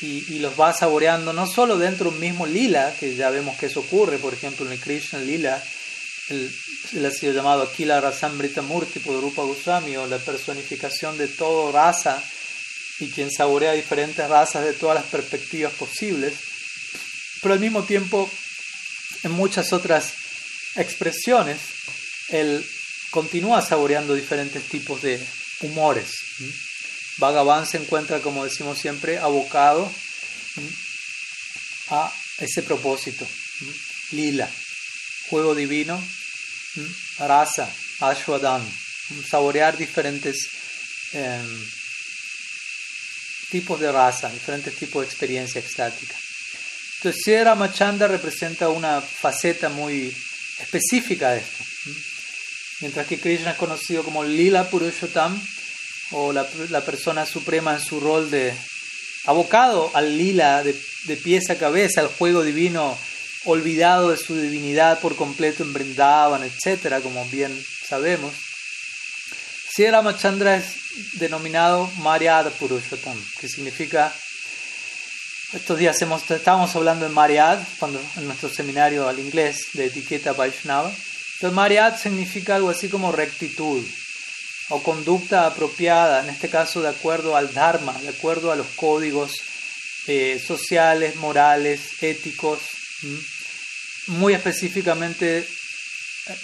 y, los va saboreando no solo dentro de un mismo lila, que ya vemos que eso ocurre, por ejemplo en el Krishna lila, el, ha sido llamado Akila Rasambrita Murti por Rupa Goswami, o la personificación de todo raza, y quien saborea diferentes razas de todas las perspectivas posibles, pero al mismo tiempo en muchas otras expresiones, él continúa saboreando diferentes tipos de humores. Bhagavan se encuentra, como decimos siempre, abocado a ese propósito. Lila, juego divino, rasa, ashwadam, saborear diferentes em, tipos de raza, diferentes tipos de experiencia extática. Entonces, Sierra Machanda representa una faceta muy específica de esto. Mientras que Krishna es conocido como Lila Purushottam, o la, persona suprema en su rol de abocado al lila de, de pies a cabeza, al juego divino, olvidado de su divinidad por completo en Brindavan, etc., como bien sabemos. Sri Ramachandra es denominado Maryada Purushottam, que significa, estos días hemos, estábamos hablando en Maryad, cuando, en nuestro seminario al inglés de etiqueta Vaishnava, entonces Maryad significa algo así como rectitud, o conducta apropiada, en este caso de acuerdo al Dharma, de acuerdo a los códigos eh, sociales, morales, éticos, muy específicamente eh,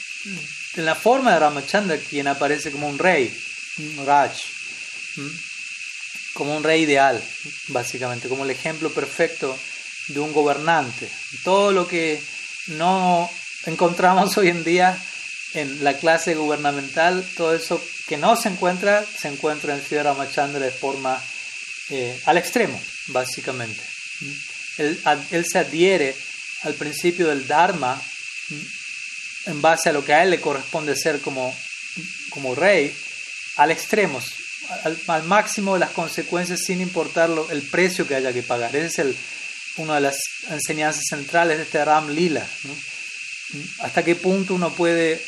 en la forma de Ramachandra, quien aparece como un rey, un Raj, como un rey ideal, básicamente, como el ejemplo perfecto de un gobernante. Todo lo que no encontramos hoy en día en la clase gubernamental, todo eso que no se encuentra, se encuentra en Sri Ramachandra de forma eh, al extremo, básicamente. Él, él, se adhiere al principio del Dharma en base a lo que a él le corresponde ser como, como rey, al extremo, al, máximo de las consecuencias sin importar el precio que haya que pagar. Esa es el, una de las enseñanzas centrales de este Ram Lila. Hasta qué punto uno puede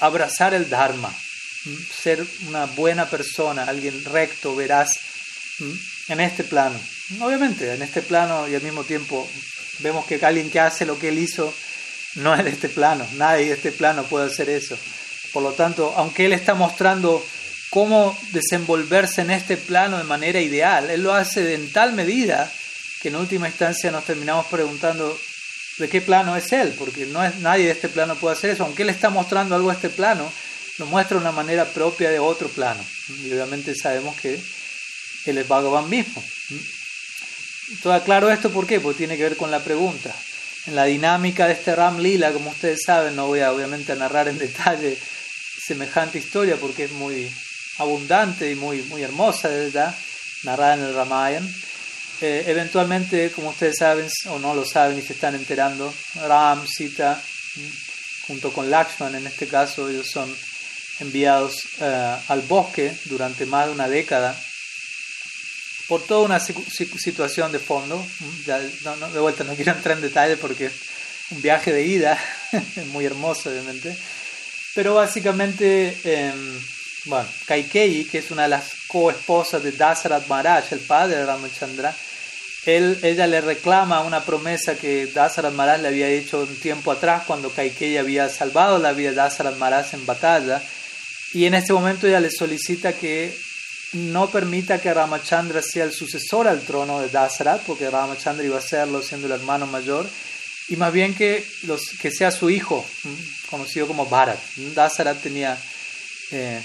abrazar el Dharma, ser una buena persona, alguien recto, veraz, en este plano. Obviamente, en este plano y al mismo tiempo vemos que alguien que hace lo que él hizo no es de este plano, nadie de este plano puede hacer eso. Por lo tanto, aunque él está mostrando cómo desenvolverse en este plano de manera ideal, él lo hace en tal medida que en última instancia nos terminamos preguntando de qué plano es él, porque no es nadie de este plano puede hacer eso, aunque él está mostrando algo de este plano, lo muestra de una manera propia de otro plano. Y obviamente sabemos que él es Bhagavan mismo. Todo claro esto, ¿por qué? Porque tiene que ver con la pregunta. En la dinámica de este Ram Lila, como ustedes saben, no voy a obviamente a narrar en detalle semejante historia porque es muy abundante y muy, muy hermosa, ¿verdad? Narrada en el Ramayana. Eh, eventualmente, como ustedes saben o no lo saben y se están enterando, Ram, Sita, junto con Lakshman en este caso, ellos son enviados eh, al bosque durante más de una década por toda una situación de fondo. de vuelta, no quiero entrar en detalle porque es un viaje de ida, muy hermoso obviamente. Pero básicamente, eh, bueno, Kaikeyi, que es una de las coesposas de Dasarat Maharaj, el padre de Ramachandra, él, ella le reclama una promesa que Dasarat Maharaj le había hecho un tiempo atrás cuando Kaikeyi había salvado la vida de Dasarat Maharaj en batalla. Y en este momento ella le solicita que no permita que Ramachandra sea el sucesor al trono de Dasarat, porque Ramachandra iba a serlo siendo el hermano mayor, y más bien que, los, que sea su hijo, conocido como Bharat. Dasarat tenía eh,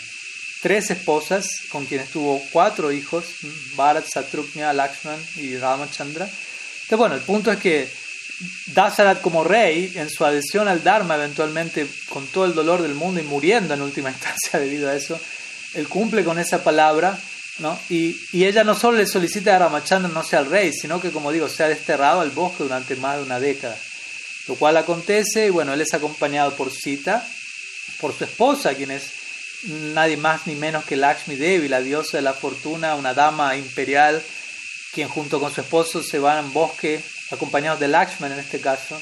tres esposas con quienes tuvo cuatro hijos, Bharat, Satruknya, Lakshman y Ramachandra. Entonces, bueno, el punto es que Dasarat como rey, en su adhesión al Dharma, eventualmente con todo el dolor del mundo y muriendo en última instancia debido a eso, él cumple con esa palabra, ¿no? Y, ella no solo le solicita a Ramachandra no sea el rey, sino que, como digo, sea desterrado al bosque durante más de una década. Lo cual acontece, y bueno, él es acompañado por Sita, por su esposa, quien es nadie más ni menos que Lakshmi Devi, la diosa de la fortuna, una dama imperial, quien junto con su esposo se van en bosque, acompañados de Lakshman en este caso,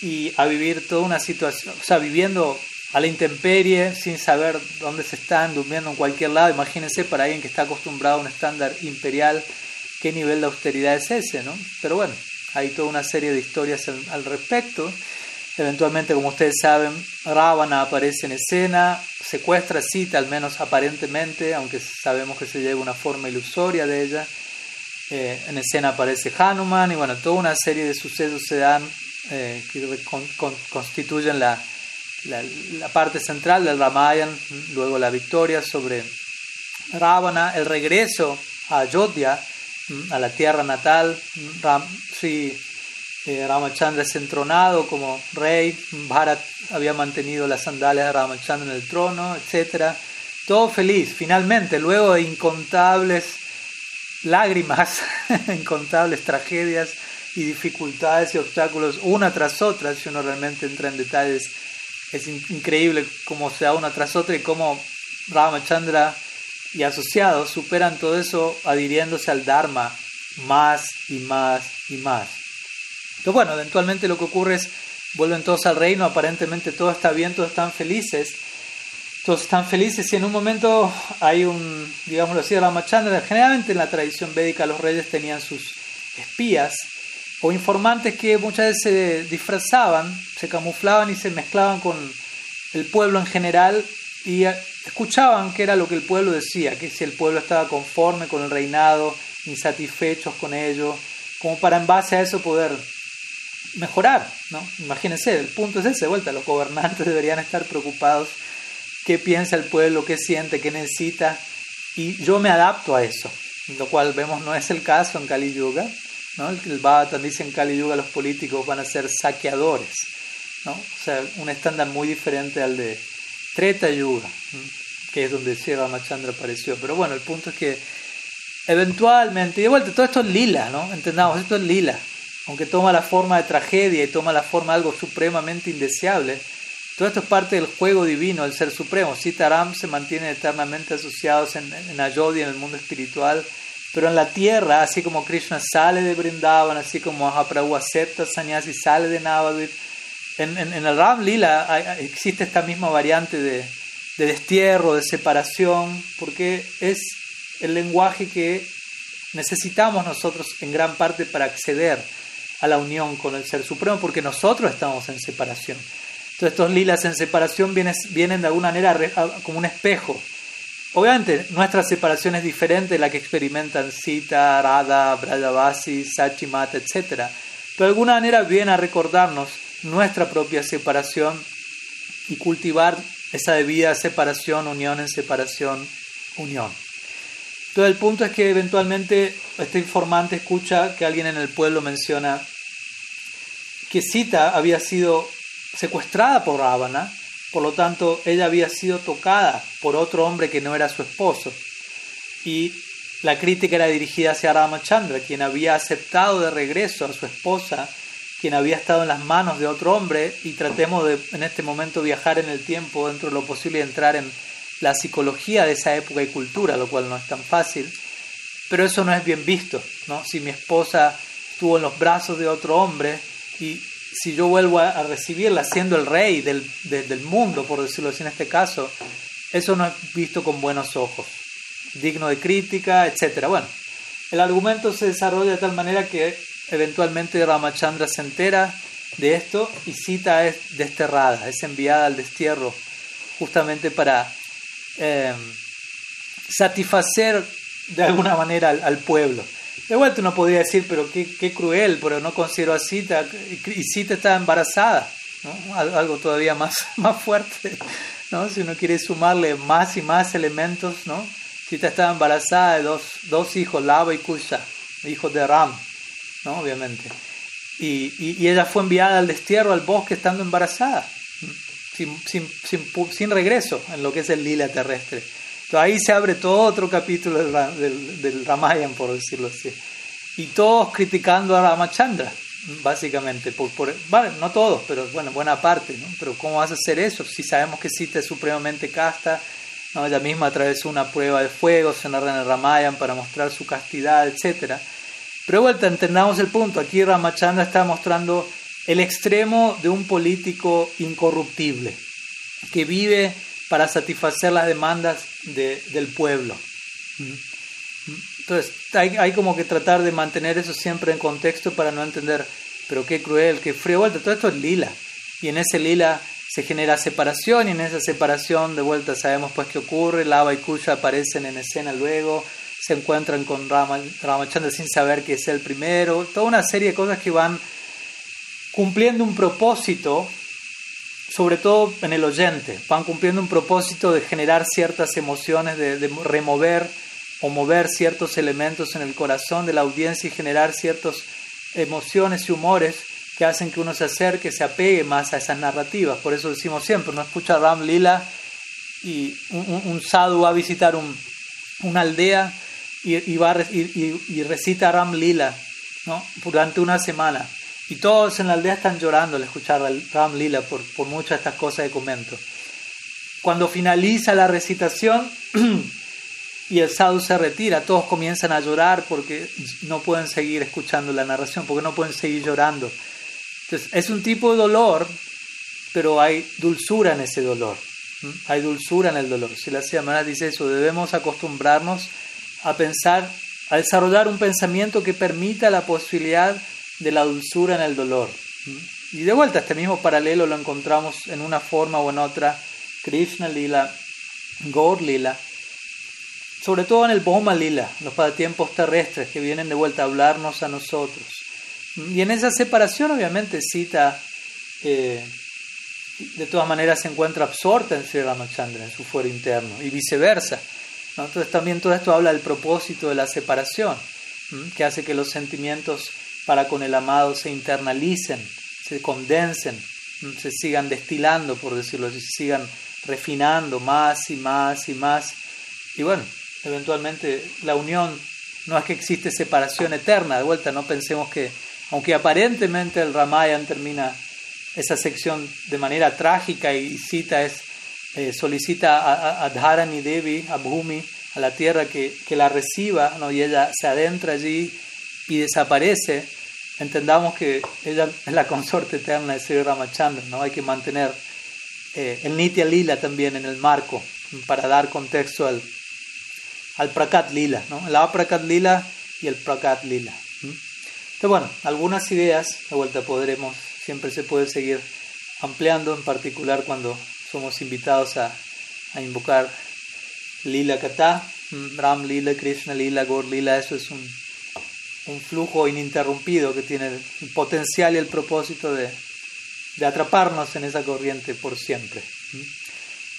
y a vivir toda una situación, o sea, viviendo a la intemperie, sin saber dónde se están, durmiendo en cualquier lado. Imagínense para alguien que está acostumbrado a un estándar imperial qué nivel de austeridad es ese, ¿no? Pero bueno, hay toda una serie de historias al, respecto. Eventualmente, como ustedes saben, Ravana aparece en escena, secuestra a Sita, al menos aparentemente, aunque sabemos que se lleva una forma ilusoria de ella. Eh, en escena aparece Hanuman y bueno, toda una serie de sucesos se dan eh, que constituyen la, la, parte central del Ramayana, luego la victoria sobre Ravana, el regreso a Ayodhya, a la tierra natal, Ram, eh, Ramachandra es entronado como rey, Bharat había mantenido las sandalias de Ramachandra en el trono, etc. Todo feliz, finalmente, luego de incontables lágrimas, incontables tragedias y dificultades y obstáculos una tras otra, si uno realmente entra en detalles, es increíble cómo se da una tras otra y cómo Ramachandra y asociados superan todo eso adhiriéndose al Dharma más y más y más. Entonces, bueno, eventualmente lo que ocurre es, vuelven todos al reino, aparentemente todo está bien, todos están felices, todos están felices y en un momento hay un, digámoslo así, Ramachandra, generalmente en la tradición védica los reyes tenían sus espías o informantes que muchas veces se disfrazaban, se camuflaban y se mezclaban con el pueblo en general y escuchaban qué era lo que el pueblo decía, que si el pueblo estaba conforme con el reinado, insatisfechos con ello, como para en base a eso poder mejorar, ¿no? Imagínense, el punto es ese, vuelta, los gobernantes deberían estar preocupados qué piensa el pueblo, qué siente, qué necesita, y yo me adapto a eso, lo cual vemos no es el caso en Kali Yuga, ¿no? El Bhattan dice en Kali Yuga los políticos van a ser saqueadores, ¿no? O sea, un estándar muy diferente al de Treta Yuga, que es donde Sri Ramachandra apareció. Pero bueno, el punto es que eventualmente, y de vuelta, todo esto es lila, ¿no? Entendamos, esto es lila. Aunque toma la forma de tragedia y toma la forma de algo supremamente indeseable, todo esto es parte del juego divino del Ser Supremo. Sitaram se mantiene eternamente asociados en, en Ayodhya, en el mundo espiritual, pero en la tierra, así como Krishna sale de Brindavan, así como Mahaprabhu acepta sannyasi, sale de Navadvip, en, el Ram Lila existe esta misma variante de, destierro, de separación, porque es el lenguaje que necesitamos nosotros en gran parte para acceder a la unión con el Ser Supremo, porque nosotros estamos en separación. Entonces estos lilas en separación vienen, vienen de alguna manera como un espejo. Obviamente nuestra separación es diferente de la que experimentan Sita, Radha, Brajavasi, Sachimata, etc. Pero de alguna manera viene a recordarnos nuestra propia separación y cultivar esa debida separación, unión en separación, unión. Todo el punto es que eventualmente este informante escucha que alguien en el pueblo menciona que Sita había sido secuestrada por Ravana, por lo tanto ella había sido tocada por otro hombre que no era su esposo. Y la crítica era dirigida hacia Ramachandra, quien había aceptado de regreso a su esposa quien había estado en las manos de otro hombre y tratemos de en este momento viajar en el tiempo dentro de lo posible y entrar en la psicología de esa época y cultura, lo cual no es tan fácil. Pero eso no es bien visto, ¿no? Si mi esposa estuvo en los brazos de otro hombre y si yo vuelvo a, recibirla siendo el rey del, del mundo, por decirlo así en este caso, eso no es visto con buenos ojos, digno de crítica, etc. Bueno, el argumento se desarrolla de tal manera que Eventualmente Ramachandra se entera de esto y Sita es desterrada, es enviada al destierro justamente para em, satisfacer de alguna manera al, pueblo. De vuelta uno podría decir, pero qué, qué, cruel, pero no considero a Sita, y Sita está embarazada, algo todavía más, más fuerte, ¿no? si uno quiere sumarle más y más elementos, ¿no? Sita estaba embarazada de dos, dos hijos, Lava y Kusha, hijos de Ram. ¿no? Obviamente. Y, y, ella fue enviada al destierro, al bosque, estando embarazada, sin, sin, sin, regreso en lo que es el lila terrestre. Ahí se abre todo otro capítulo del, del, Ramayan, por decirlo así. Y todos criticando a Ramachandra, básicamente. Por, por, no todos, pero bueno, buena parte. ¿no? Pero ¿cómo vas a hacer eso? Si sabemos que es supremamente casta, ¿no? ella misma atravesó una prueba de fuego, se narra en el Ramayan para mostrar su castidad, etcétera pero vuelta, entendamos el punto. Aquí Ramachandra está mostrando el extremo de un político incorruptible, que vive para satisfacer las demandas del pueblo. Entonces, hay, hay, como que tratar de mantener eso siempre en contexto para no entender, pero qué cruel, qué frío. Vuelta, todo esto es lila. Y en ese lila se genera separación y en esa separación de vuelta sabemos pues qué ocurre. Lava y Kusha aparecen en escena luego, se encuentran con Rama, Ramachandra sin saber que es el primero. Toda una serie de cosas que van cumpliendo un propósito, sobre todo en el oyente, van cumpliendo un propósito de generar ciertas emociones, de, remover o mover ciertos elementos en el corazón de la audiencia y generar ciertas emociones y humores que hacen que uno se acerque, se apegue más a esas narrativas. Por eso decimos siempre, uno escucha Ram Lila y un, sadhu va a visitar un, una aldea y, va y, recita Ram Lila durante una semana. Y todos en la aldea están llorando al escuchar Ram Lila por, por muchas de estas cosas que comento. Cuando finaliza la recitación, y el sadhu se retira, todos comienzan a llorar porque no pueden seguir escuchando la narración, porque no pueden seguir llorando. Entonces, es un tipo de dolor, pero hay dulzura en ese dolor. Hay dulzura en el dolor. Si la semana dice eso, debemos acostumbrarnos a pensar, a desarrollar un pensamiento que permita la posibilidad de la dulzura en el dolor. Y de vuelta, este mismo paralelo lo encontramos en una forma o en otra, Krishna Lila, Gaur Lila, sobre todo en el Bhoma Lila, los pasatiempos terrestres que vienen de vuelta a hablarnos a nosotros. Y en esa separación, obviamente, cita, eh, de todas maneras, se encuentra absorta en Sri Ramachandra, en su fuero interno, y viceversa. Entonces, también todo esto habla del propósito de la separación, que hace que los sentimientos para con el amado se internalicen, se condensen, se sigan destilando, por decirlo así, se sigan refinando más y más y más. Y bueno, eventualmente la unión no es que existe separación eterna, de vuelta, no pensemos que, aunque aparentemente el Ramayan termina esa sección de manera trágica y cita es, eh, solicita a, a, Dharani Devi, a Bhumi, a la tierra que, que la reciba, ¿no? y ella se adentra allí y desaparece, entendamos que ella es la consorte eterna de Sri Ramachandra, ¿no? hay que mantener eh, el Nitya Lila también en el marco para dar contexto al, al Prakat Lila, ¿no? el Aprakat Lila y el Prakat Lila. Entonces, bueno, algunas ideas, de vuelta podremos, siempre se puede seguir ampliando, en particular cuando somos invitados a, a invocar Lila Kata, Ram Lila, Krishna Lila, Gaur Lila, eso es un, un flujo ininterrumpido que tiene el potencial y el propósito de, de atraparnos en esa corriente por siempre.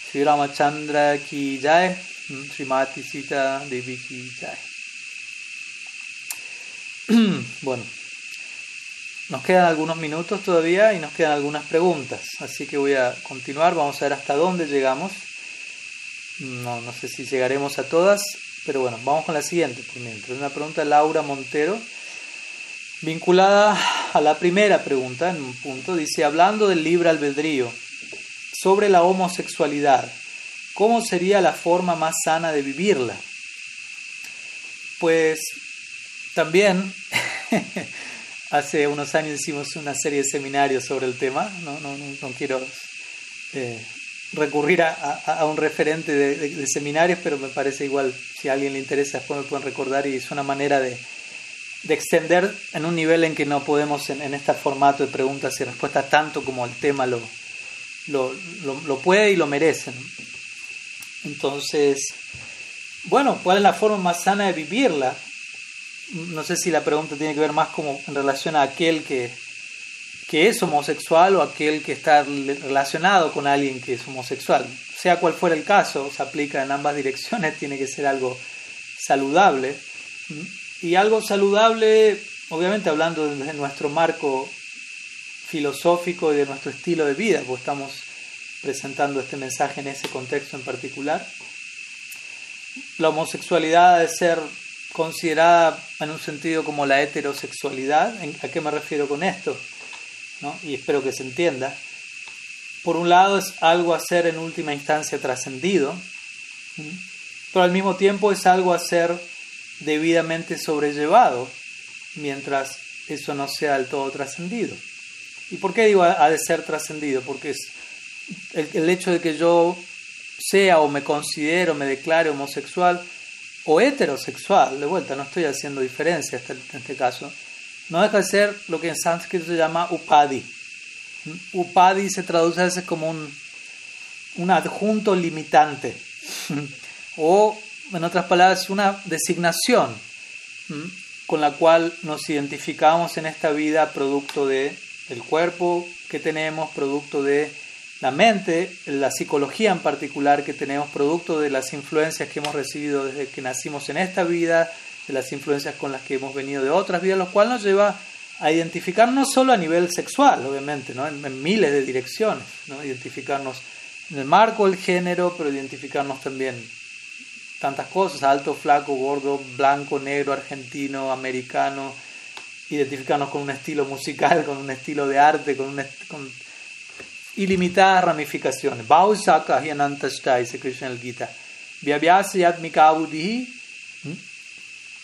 Sri Ramachandra ki jai. Srimati Sita Devi Ki bueno, nos quedan algunos minutos todavía y nos quedan algunas preguntas, así que voy a continuar, vamos a ver hasta dónde llegamos. No, no sé si llegaremos a todas, pero bueno, vamos con la siguiente Es Una pregunta de Laura Montero, vinculada a la primera pregunta en un punto, dice, hablando del libre albedrío, sobre la homosexualidad, ¿Cómo sería la forma más sana de vivirla? Pues también hace unos años hicimos una serie de seminarios sobre el tema, no, no, no quiero eh, recurrir a, a, un referente de, seminarios, pero me parece igual, si a alguien le interesa, después me pueden recordar y es una manera de, de extender en un nivel en que no podemos en, en, este formato de preguntas y respuestas tanto como el tema lo, lo, lo, lo puede y lo merece. Entonces, bueno, ¿cuál es la forma más sana de vivirla? No sé si la pregunta tiene que ver más como en relación a aquel que, que es homosexual o aquel que está relacionado con alguien que es homosexual. Sea cual fuera el caso, se aplica en ambas direcciones, tiene que ser algo saludable. Y algo saludable, obviamente hablando desde nuestro marco filosófico y de nuestro estilo de vida, pues estamos presentando este mensaje en ese contexto en particular. La homosexualidad debe ser considerada en un sentido como la heterosexualidad. ¿A qué me refiero con esto? ¿No? Y espero que se entienda. Por un lado es algo a ser en última instancia trascendido, pero al mismo tiempo es algo a ser debidamente sobrellevado mientras eso no sea del todo trascendido. ¿Y por qué digo ha de ser trascendido? Porque es el, hecho de que yo sea o me considero, me declare homosexual, o heterosexual, de vuelta, no estoy haciendo diferencia en este caso, no deja de ser lo que en sánscrito se llama upadi. Upadi se traduce a veces como un, un adjunto limitante, o en otras palabras, una designación con la cual nos identificamos en esta vida producto de el cuerpo que tenemos, producto de la mente, la psicología en particular que tenemos, producto de las influencias que hemos recibido desde que nacimos en esta vida, de las influencias con las que hemos venido de otras vidas, lo cual nos lleva a identificarnos no solo a nivel sexual, obviamente, ¿no? en, miles de direcciones, ¿no? identificarnos en el marco del género, pero identificarnos también tantas cosas, alto, flaco, gordo, blanco, negro, argentino, americano, identificarnos con un estilo musical, con un estilo de arte, con, con ilimitadas ramificaciones. Bhausaka Hyanantashta, dice Krishna en el Gita. Vyabhyasa yatmika buddhi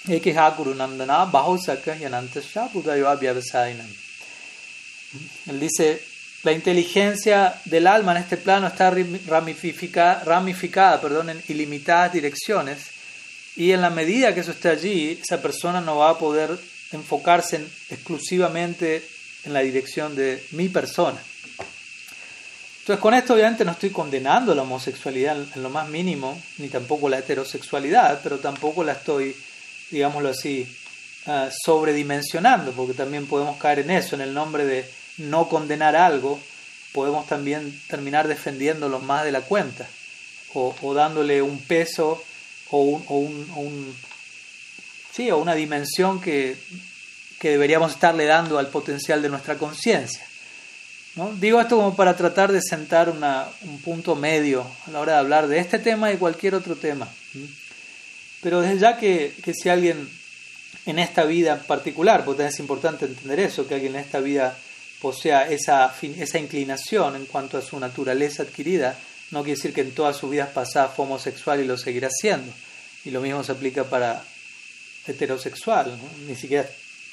ekeha kurunandana Bhausaka Hyanantashta budayva vyavasainam. Él dice, la inteligencia del alma en este plano está ramificada, ramificada perdón, en ilimitadas direcciones y en la medida que eso esté allí, esa persona no va a poder enfocarse exclusivamente en la dirección de mi persona. Entonces con esto obviamente no estoy condenando la homosexualidad en lo más mínimo, ni tampoco la heterosexualidad, pero tampoco la estoy, digámoslo así, uh, sobredimensionando, porque también podemos caer en eso, en el nombre de no condenar algo, podemos también terminar defendiéndolo más de la cuenta, o, dándole un peso o, un, sí, o una dimensión que, que deberíamos estarle dando al potencial de nuestra conciencia. ¿no? Digo esto como para tratar de sentar una, un punto medio a la hora de hablar de este tema y cualquier otro tema. Pero desde ya que, que si alguien en esta vida en particular, porque es importante entender eso, que alguien en esta vida posea esa, esa inclinación en cuanto a su naturaleza adquirida, no quiere decir que en todas sus vidas pasadas fue homosexual y lo seguirá siendo. Y lo mismo se aplica para heterosexual. Ni siquiera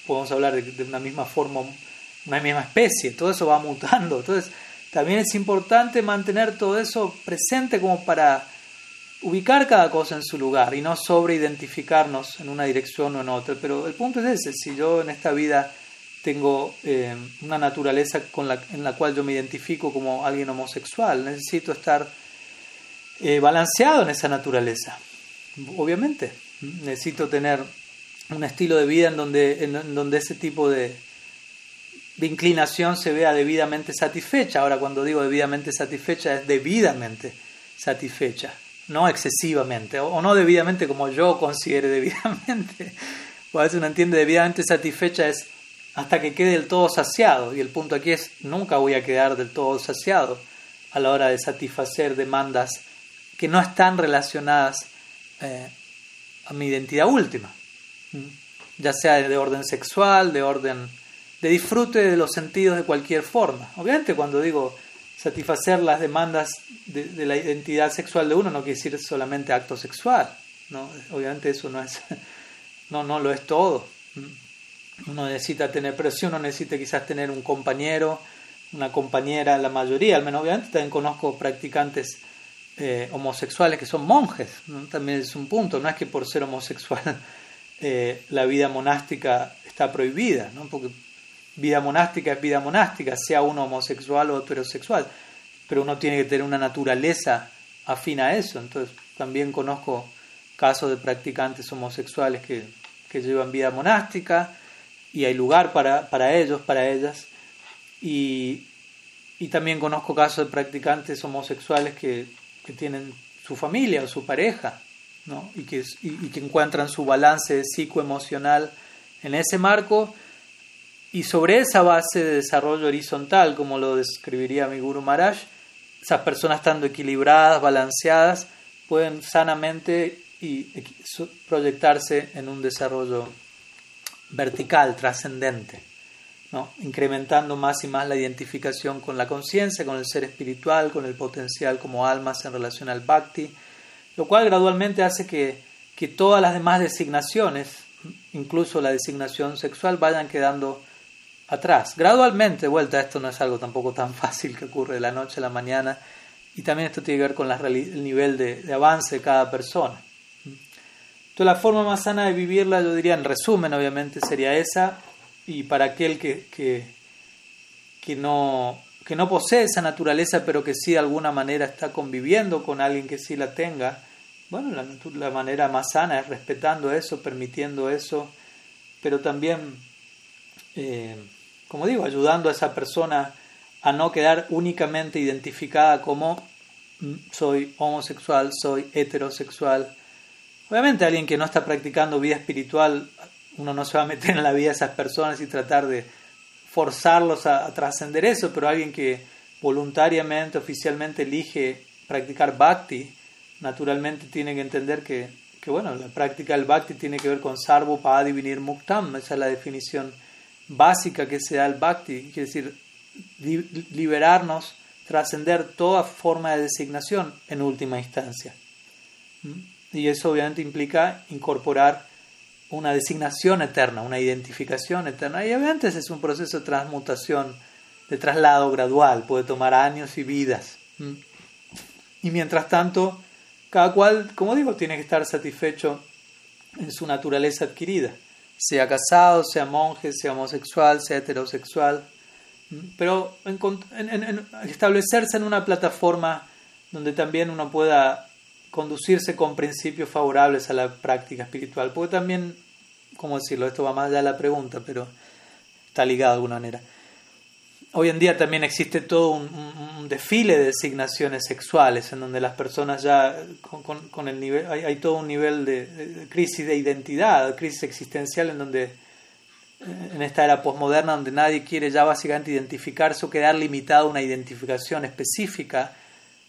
podemos hablar de, una misma forma, una misma especie. Todo eso va mutando. Entonces, también es importante mantener todo eso presente como para ubicar cada cosa en su lugar y no sobreidentificarnos en una dirección o en otra. Pero el punto es ese, si yo en esta vida tengo eh, una naturaleza con la, en la cual yo me identifico como alguien homosexual. Necesito estar eh, balanceado en esa naturaleza. Obviamente, necesito tener un estilo de vida en donde, en, donde ese tipo de, de inclinación se vea debidamente satisfecha. Ahora, cuando digo debidamente satisfecha, es debidamente satisfecha, no excesivamente, o, no debidamente como yo considere debidamente. O a veces uno entiende debidamente satisfecha es hasta que quede del todo saciado. Y el punto aquí es, nunca voy a quedar del todo saciado a la hora de satisfacer demandas que no están relacionadas eh, a mi identidad última, ya sea de orden sexual, de orden de disfrute de los sentidos de cualquier forma. Obviamente cuando digo satisfacer las demandas de, la identidad sexual de uno no quiere decir solamente acto sexual, ¿no? obviamente eso no es, no, no lo es todo. Uno necesita tener presión, uno necesita quizás tener un compañero, una compañera, la mayoría, al menos obviamente también conozco practicantes eh, homosexuales que son monjes, también es un punto, no es que por ser homosexual eh, la vida monástica está prohibida, ¿no? porque vida monástica es vida monástica, sea uno homosexual o heterosexual, pero uno tiene que tener una naturaleza afín a eso, entonces también conozco casos de practicantes homosexuales que, que llevan vida monástica, y hay lugar para, para ellos, para ellas. Y, y, también conozco casos de practicantes homosexuales que, que tienen su familia o su pareja ¿no? y, que, y, que encuentran su balance psicoemocional en ese marco y sobre esa base de desarrollo horizontal, como lo describiría mi Guru Maharaj, esas personas estando equilibradas, balanceadas, pueden sanamente y proyectarse en un desarrollo vertical, trascendente, ¿no? incrementando más y más la identificación con la conciencia, con el ser espiritual, con el potencial como almas en relación al bhakti, lo cual gradualmente hace que, que todas las demás designaciones, incluso la designación sexual, vayan quedando atrás. Gradualmente, vuelta, esto no es algo tampoco tan fácil que ocurre de la noche a la mañana, y también esto tiene que ver con el nivel de, avance de cada persona. Entonces la forma más sana de vivirla, yo diría en resumen, obviamente, sería esa. Y para aquel que, que, que, no, que no posee esa naturaleza, pero que sí de alguna manera está conviviendo con alguien que sí la tenga, bueno, la, la manera más sana es respetando eso, permitiendo eso, pero también, eh, como digo, ayudando a esa persona a no quedar únicamente identificada como mm, soy homosexual, soy heterosexual. Obviamente alguien que no está practicando vida espiritual, uno no se va a meter en la vida de esas personas y tratar de forzarlos a, trascender eso, pero alguien que voluntariamente, oficialmente elige practicar bhakti, naturalmente tiene que entender que, bueno, la práctica del bhakti tiene que ver con sarvo para divinir muktam, esa es la definición básica que se da al bhakti, quiere decir liberarnos, trascender toda forma de designación en última instancia. ¿Mm? Y eso obviamente implica incorporar una designación eterna, una identificación eterna. Y obviamente ese es un proceso de transmutación, de traslado gradual, puede tomar años y vidas. ¿Mm? Y mientras tanto, cada cual, como digo, tiene que estar satisfecho en su naturaleza adquirida, sea casado, sea monje, sea homosexual, sea heterosexual pero establecerse en una plataforma donde también uno pueda conducirse con principios favorables a la práctica espiritual. Porque también, ¿cómo decirlo? Esto va más allá de la pregunta, pero está ligado de alguna manera. Hoy en día también existe todo un, desfile de designaciones sexuales en donde las personas ya con, el nivel hay, todo un nivel de, crisis de identidad, crisis existencial en donde en esta era posmoderna donde nadie quiere ya básicamente identificarse o quedar limitado a una identificación específica,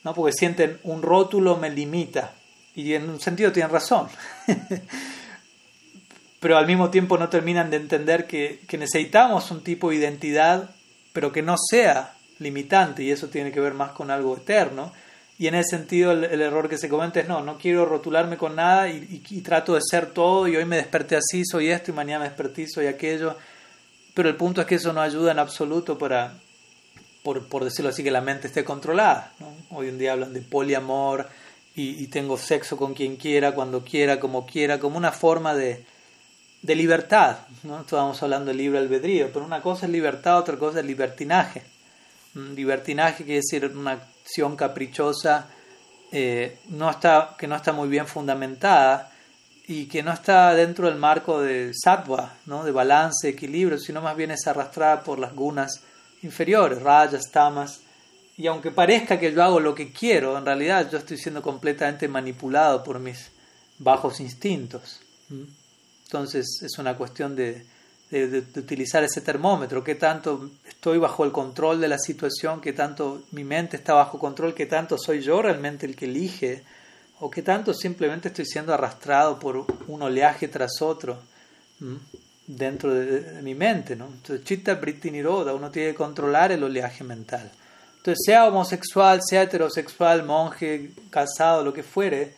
¿no? porque sienten un rótulo me limita. Y en un sentido tienen razón. pero al mismo tiempo no terminan de entender que, necesitamos un tipo de identidad, pero que no sea limitante, y eso tiene que ver más con algo eterno. Y en ese sentido el, error que se comenta es no, no quiero rotularme con nada y, trato de ser todo y hoy me desperté así, soy esto y mañana me desperté, soy aquello. Pero el punto es que eso no ayuda en absoluto para, por, por decirlo así, que la mente esté controlada. Hoy en día hablan de poliamor y, tengo sexo con quien quiera, cuando quiera, como quiera, como una forma de, de libertad. ¿no? Estábamos hablando del libre albedrío, pero una cosa es libertad, otra cosa es libertinaje. Libertinaje quiere decir una acción caprichosa eh, no está, que no está muy bien fundamentada y que no está dentro del marco de sattva, ¿no? de balance, equilibrio, sino más bien es arrastrada por las gunas inferiores, rayas, tamas. Y aunque parezca que yo hago lo que quiero, en realidad yo estoy siendo completamente manipulado por mis bajos instintos. Entonces es una cuestión de, de, utilizar ese termómetro, qué tanto estoy bajo el control de la situación, qué tanto mi mente está bajo control, qué tanto soy yo realmente el que elige, o qué tanto simplemente estoy siendo arrastrado por un oleaje tras otro dentro de, mi mente. ¿no? Entonces, chitta britti niroda, uno tiene que controlar el oleaje mental. Entonces, sea homosexual, sea heterosexual, monje, casado, lo que fuere,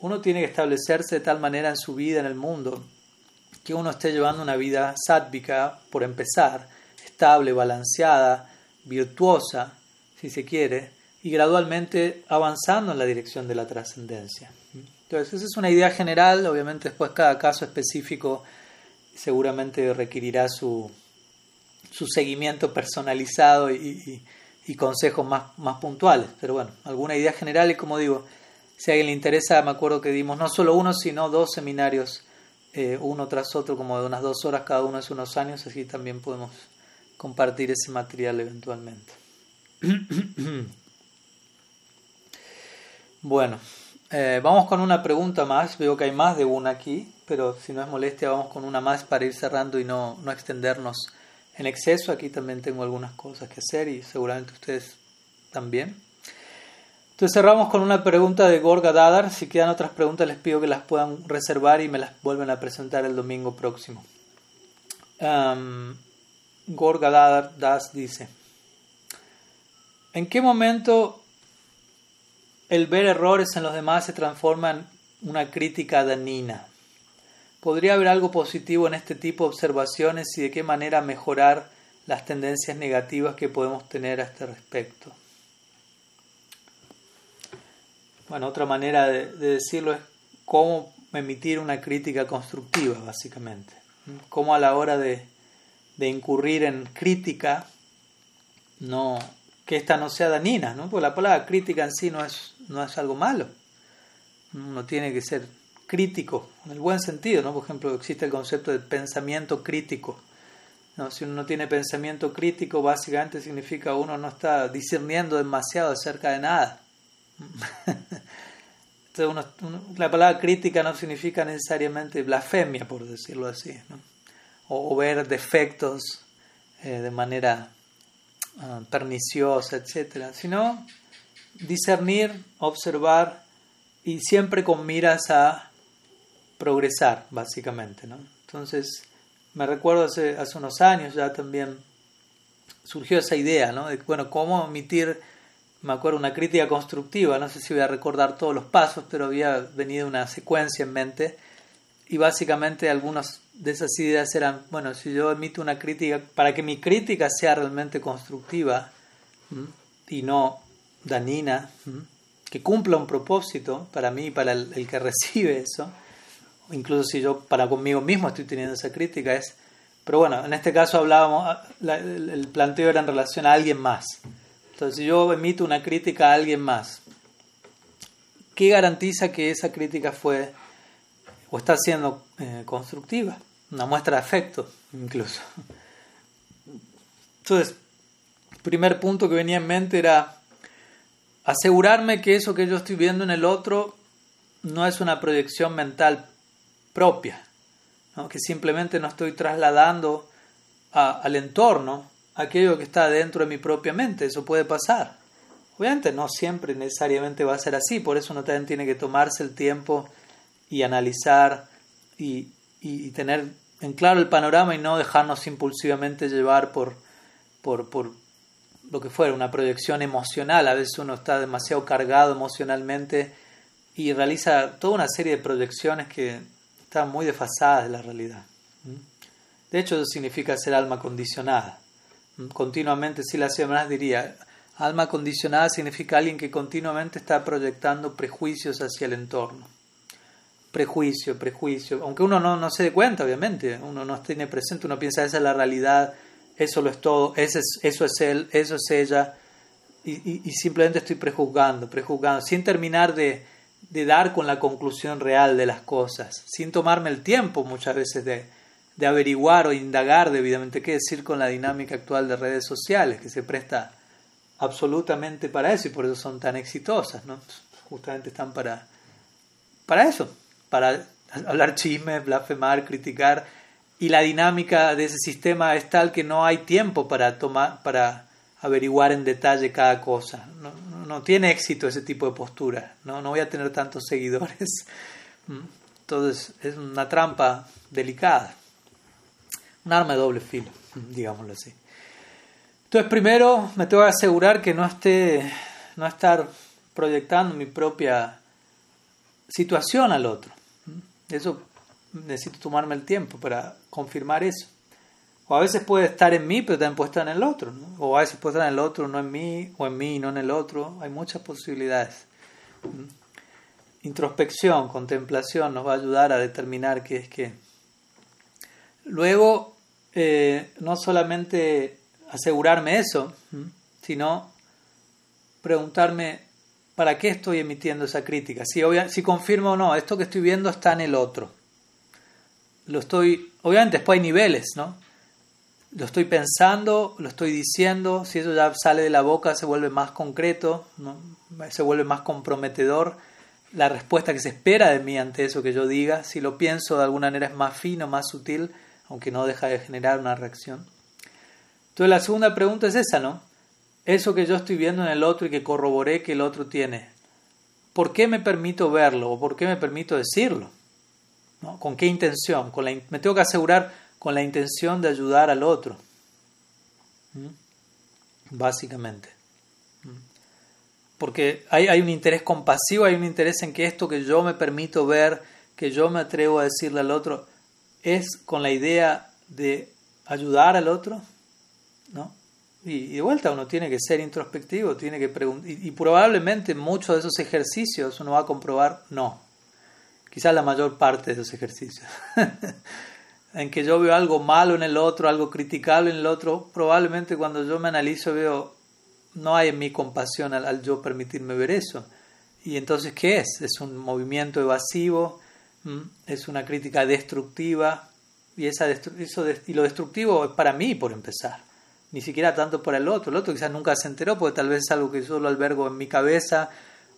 uno tiene que establecerse de tal manera en su vida, en el mundo, que uno esté llevando una vida sádvica, por empezar, estable, balanceada, virtuosa, si se quiere, y gradualmente avanzando en la dirección de la trascendencia. Entonces, esa es una idea general, obviamente después cada caso específico seguramente requerirá su, su seguimiento personalizado y, y, consejos más, más puntuales, pero bueno, alguna idea general y como digo, si a alguien le interesa, me acuerdo que dimos no solo uno, sino dos seminarios eh, uno tras otro, como de unas dos horas cada uno hace unos años, así también podemos compartir ese material eventualmente. bueno, eh, vamos con una pregunta más, veo que hay más de una aquí, pero si no es molestia vamos con una más para ir cerrando y no, no extendernos en exceso. Aquí también tengo algunas cosas que hacer y seguramente ustedes también. Entonces cerramos con una pregunta de Gorga Dadar. Si quedan otras preguntas les pido que las puedan reservar y me las vuelven a presentar el domingo próximo. Gorga Dadar Das dice, ¿en qué momento el ver errores en los demás se transforma en una crítica dañina? ¿Podría haber algo positivo en este tipo de observaciones y de qué manera mejorar las tendencias negativas que podemos tener a este respecto? Bueno, otra manera de, decirlo es cómo emitir una crítica constructiva, básicamente. Cómo a la hora de, de incurrir en crítica, no, que esta no sea dañina, ¿no? porque la palabra crítica en sí no es, no es algo malo. Uno tiene que ser crítico, en el buen sentido, ¿no? Por ejemplo, existe el concepto de pensamiento crítico. ¿no? Si uno no tiene pensamiento crítico, básicamente significa uno no está discerniendo demasiado acerca de nada. La palabra crítica no significa necesariamente blasfemia, por decirlo así, o, ver defectos eh, de manera uh, perniciosa, etc., sino discernir, observar y siempre con miras a progresar, básicamente. Entonces, me recuerdo hace, hace unos años ya también surgió esa idea, ¿no? De, bueno, cómo emitir, me acuerdo, una crítica constructiva, no sé si voy a recordar todos los pasos, pero había venido una secuencia en mente y básicamente algunas de esas ideas eran, bueno, si yo emito una crítica, para que mi crítica sea realmente constructiva y no dañina, que cumpla un propósito para mí y para el, que recibe eso, incluso si yo para conmigo mismo estoy teniendo esa crítica, es, pero bueno, en este caso hablábamos, ah, el planteo era en relación a alguien más. Entonces, si yo emito una crítica a alguien más, ¿qué garantiza que esa crítica fue o está siendo eh, constructiva? Una muestra de afecto, incluso. Entonces, el primer punto que venía en mente era asegurarme que eso que yo estoy viendo en el otro no es una proyección mental propia, que simplemente no estoy trasladando al entorno aquello que está dentro de mi propia mente. Eso puede pasar. Obviamente no siempre necesariamente va a ser así, por eso uno también tiene que tomarse el tiempo y analizar y, y tener en claro el panorama y no dejarnos impulsivamente llevar por, por, por lo que fuera, una proyección emocional. A veces uno está demasiado cargado emocionalmente y realiza toda una serie de proyecciones que están muy desfasadas de la realidad. De hecho, eso significa ser alma condicionada. Continuamente, si la más diría, alma condicionada significa alguien que continuamente está proyectando prejuicios hacia el entorno. Prejuicio, prejuicio. Aunque uno no, no se dé cuenta, obviamente, uno no tiene presente, uno piensa esa es la realidad eso lo es todo, eso es, eso es él, eso es ella, y, simplemente estoy prejuzgando, prejuzgando, sin terminar de, dar con la conclusión real de las cosas, sin tomarme el tiempo muchas veces de, de averiguar o indagar debidamente qué decir con la dinámica actual de redes sociales, que se presta absolutamente para eso y por eso son tan exitosas, ¿no? Justamente están para, para eso, para hablar chismes, blasfemar, criticar y la dinámica de ese sistema es tal que no hay tiempo para tomar para averiguar en detalle cada cosa no, tiene éxito ese tipo de postura no no voy a tener tantos seguidores mm. entonces es una trampa delicada un arma de doble filo digámoslo así entonces primero me tengo que asegurar que no esté no estar proyectando mi propia situación al otro eso necesito tomarme el tiempo para confirmar eso. O a veces puede estar en mí, pero también puede estar en el otro. O a veces puede estar en el otro, no en mí, o en mí, no en el otro. Hay muchas posibilidades. Introspección, contemplación nos va a ayudar a determinar qué es qué. Luego, eh, no solamente asegurarme eso, sino preguntarme para qué estoy emitiendo esa crítica. Si, si confirmo o no, esto que estoy viendo está en el otro lo estoy, obviamente después hay niveles, ¿no? Lo estoy pensando, lo estoy diciendo, si eso ya sale de la boca se vuelve más concreto, ¿no? se vuelve más comprometedor la respuesta que se espera de mí ante eso que yo diga, si lo pienso de alguna manera es más fino, más sutil, aunque no deja de generar una reacción. Entonces la segunda pregunta es esa, ¿no? Eso que yo estoy viendo en el otro y que corroboré que el otro tiene, ¿por qué me permito verlo o por qué me permito decirlo? ¿Con qué intención? Con la, me tengo que asegurar con la intención de ayudar al otro. Básicamente. Porque hay, hay, un interés compasivo, hay un interés en que esto que yo me permito ver, que yo me atrevo a decirle al otro, es con la idea de ayudar al otro. ¿no? Y, de vuelta uno tiene que ser introspectivo, tiene que preguntar. Y, y probablemente muchos de esos ejercicios uno va a comprobar no quizás la mayor parte de esos ejercicios. en que yo veo algo malo en el otro, algo criticable en el otro, probablemente cuando yo me analizo veo, no hay en mí compasión al, yo permitirme ver eso. Y entonces, ¿qué es? Es un movimiento evasivo, es una crítica destructiva, y, esa eso y lo destructivo es para mí, por empezar. Ni siquiera tanto para el otro. El otro quizás nunca se enteró porque tal vez es algo que yo lo albergo en mi cabeza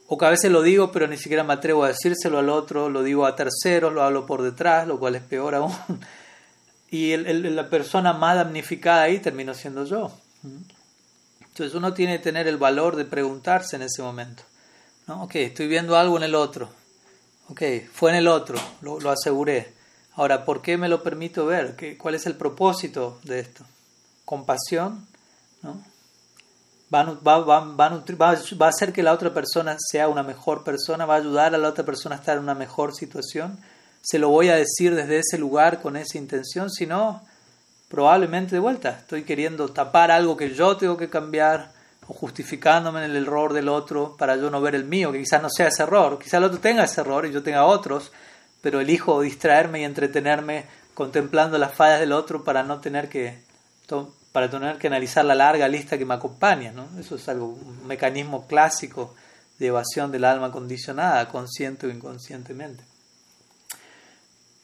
o que a veces lo digo pero ni siquiera me atrevo a decírselo al otro, lo digo a terceros, lo hablo por detrás, lo cual es peor aún. Y el, la persona más damnificada ahí terminó siendo yo. Entonces uno tiene que tener el valor de preguntarse en ese momento. ¿no? Ok, estoy viendo algo en el otro. Ok, fue en el otro, lo, aseguré. Ahora, ¿por qué me lo permito ver? ¿Qué, ¿Cuál es el propósito de esto? ¿Compasión? ¿no? Va, va, va, va, a hacer que la otra persona sea una mejor persona, va a ayudar a la otra persona a estar en una mejor situación. Se lo voy a decir desde ese lugar con esa intención, si no, probablemente de vuelta estoy queriendo tapar algo que yo tengo que cambiar o justificándome en el error del otro para yo no ver el mío, que quizás no sea ese error, quizás el otro tenga ese error y yo tenga otros, pero elijo distraerme y entretenerme contemplando las fallas del otro para no tener que para tener que analizar la larga lista que me acompaña, ¿no? Eso es algo un mecanismo clásico de evasión del alma condicionada, consciente o inconscientemente.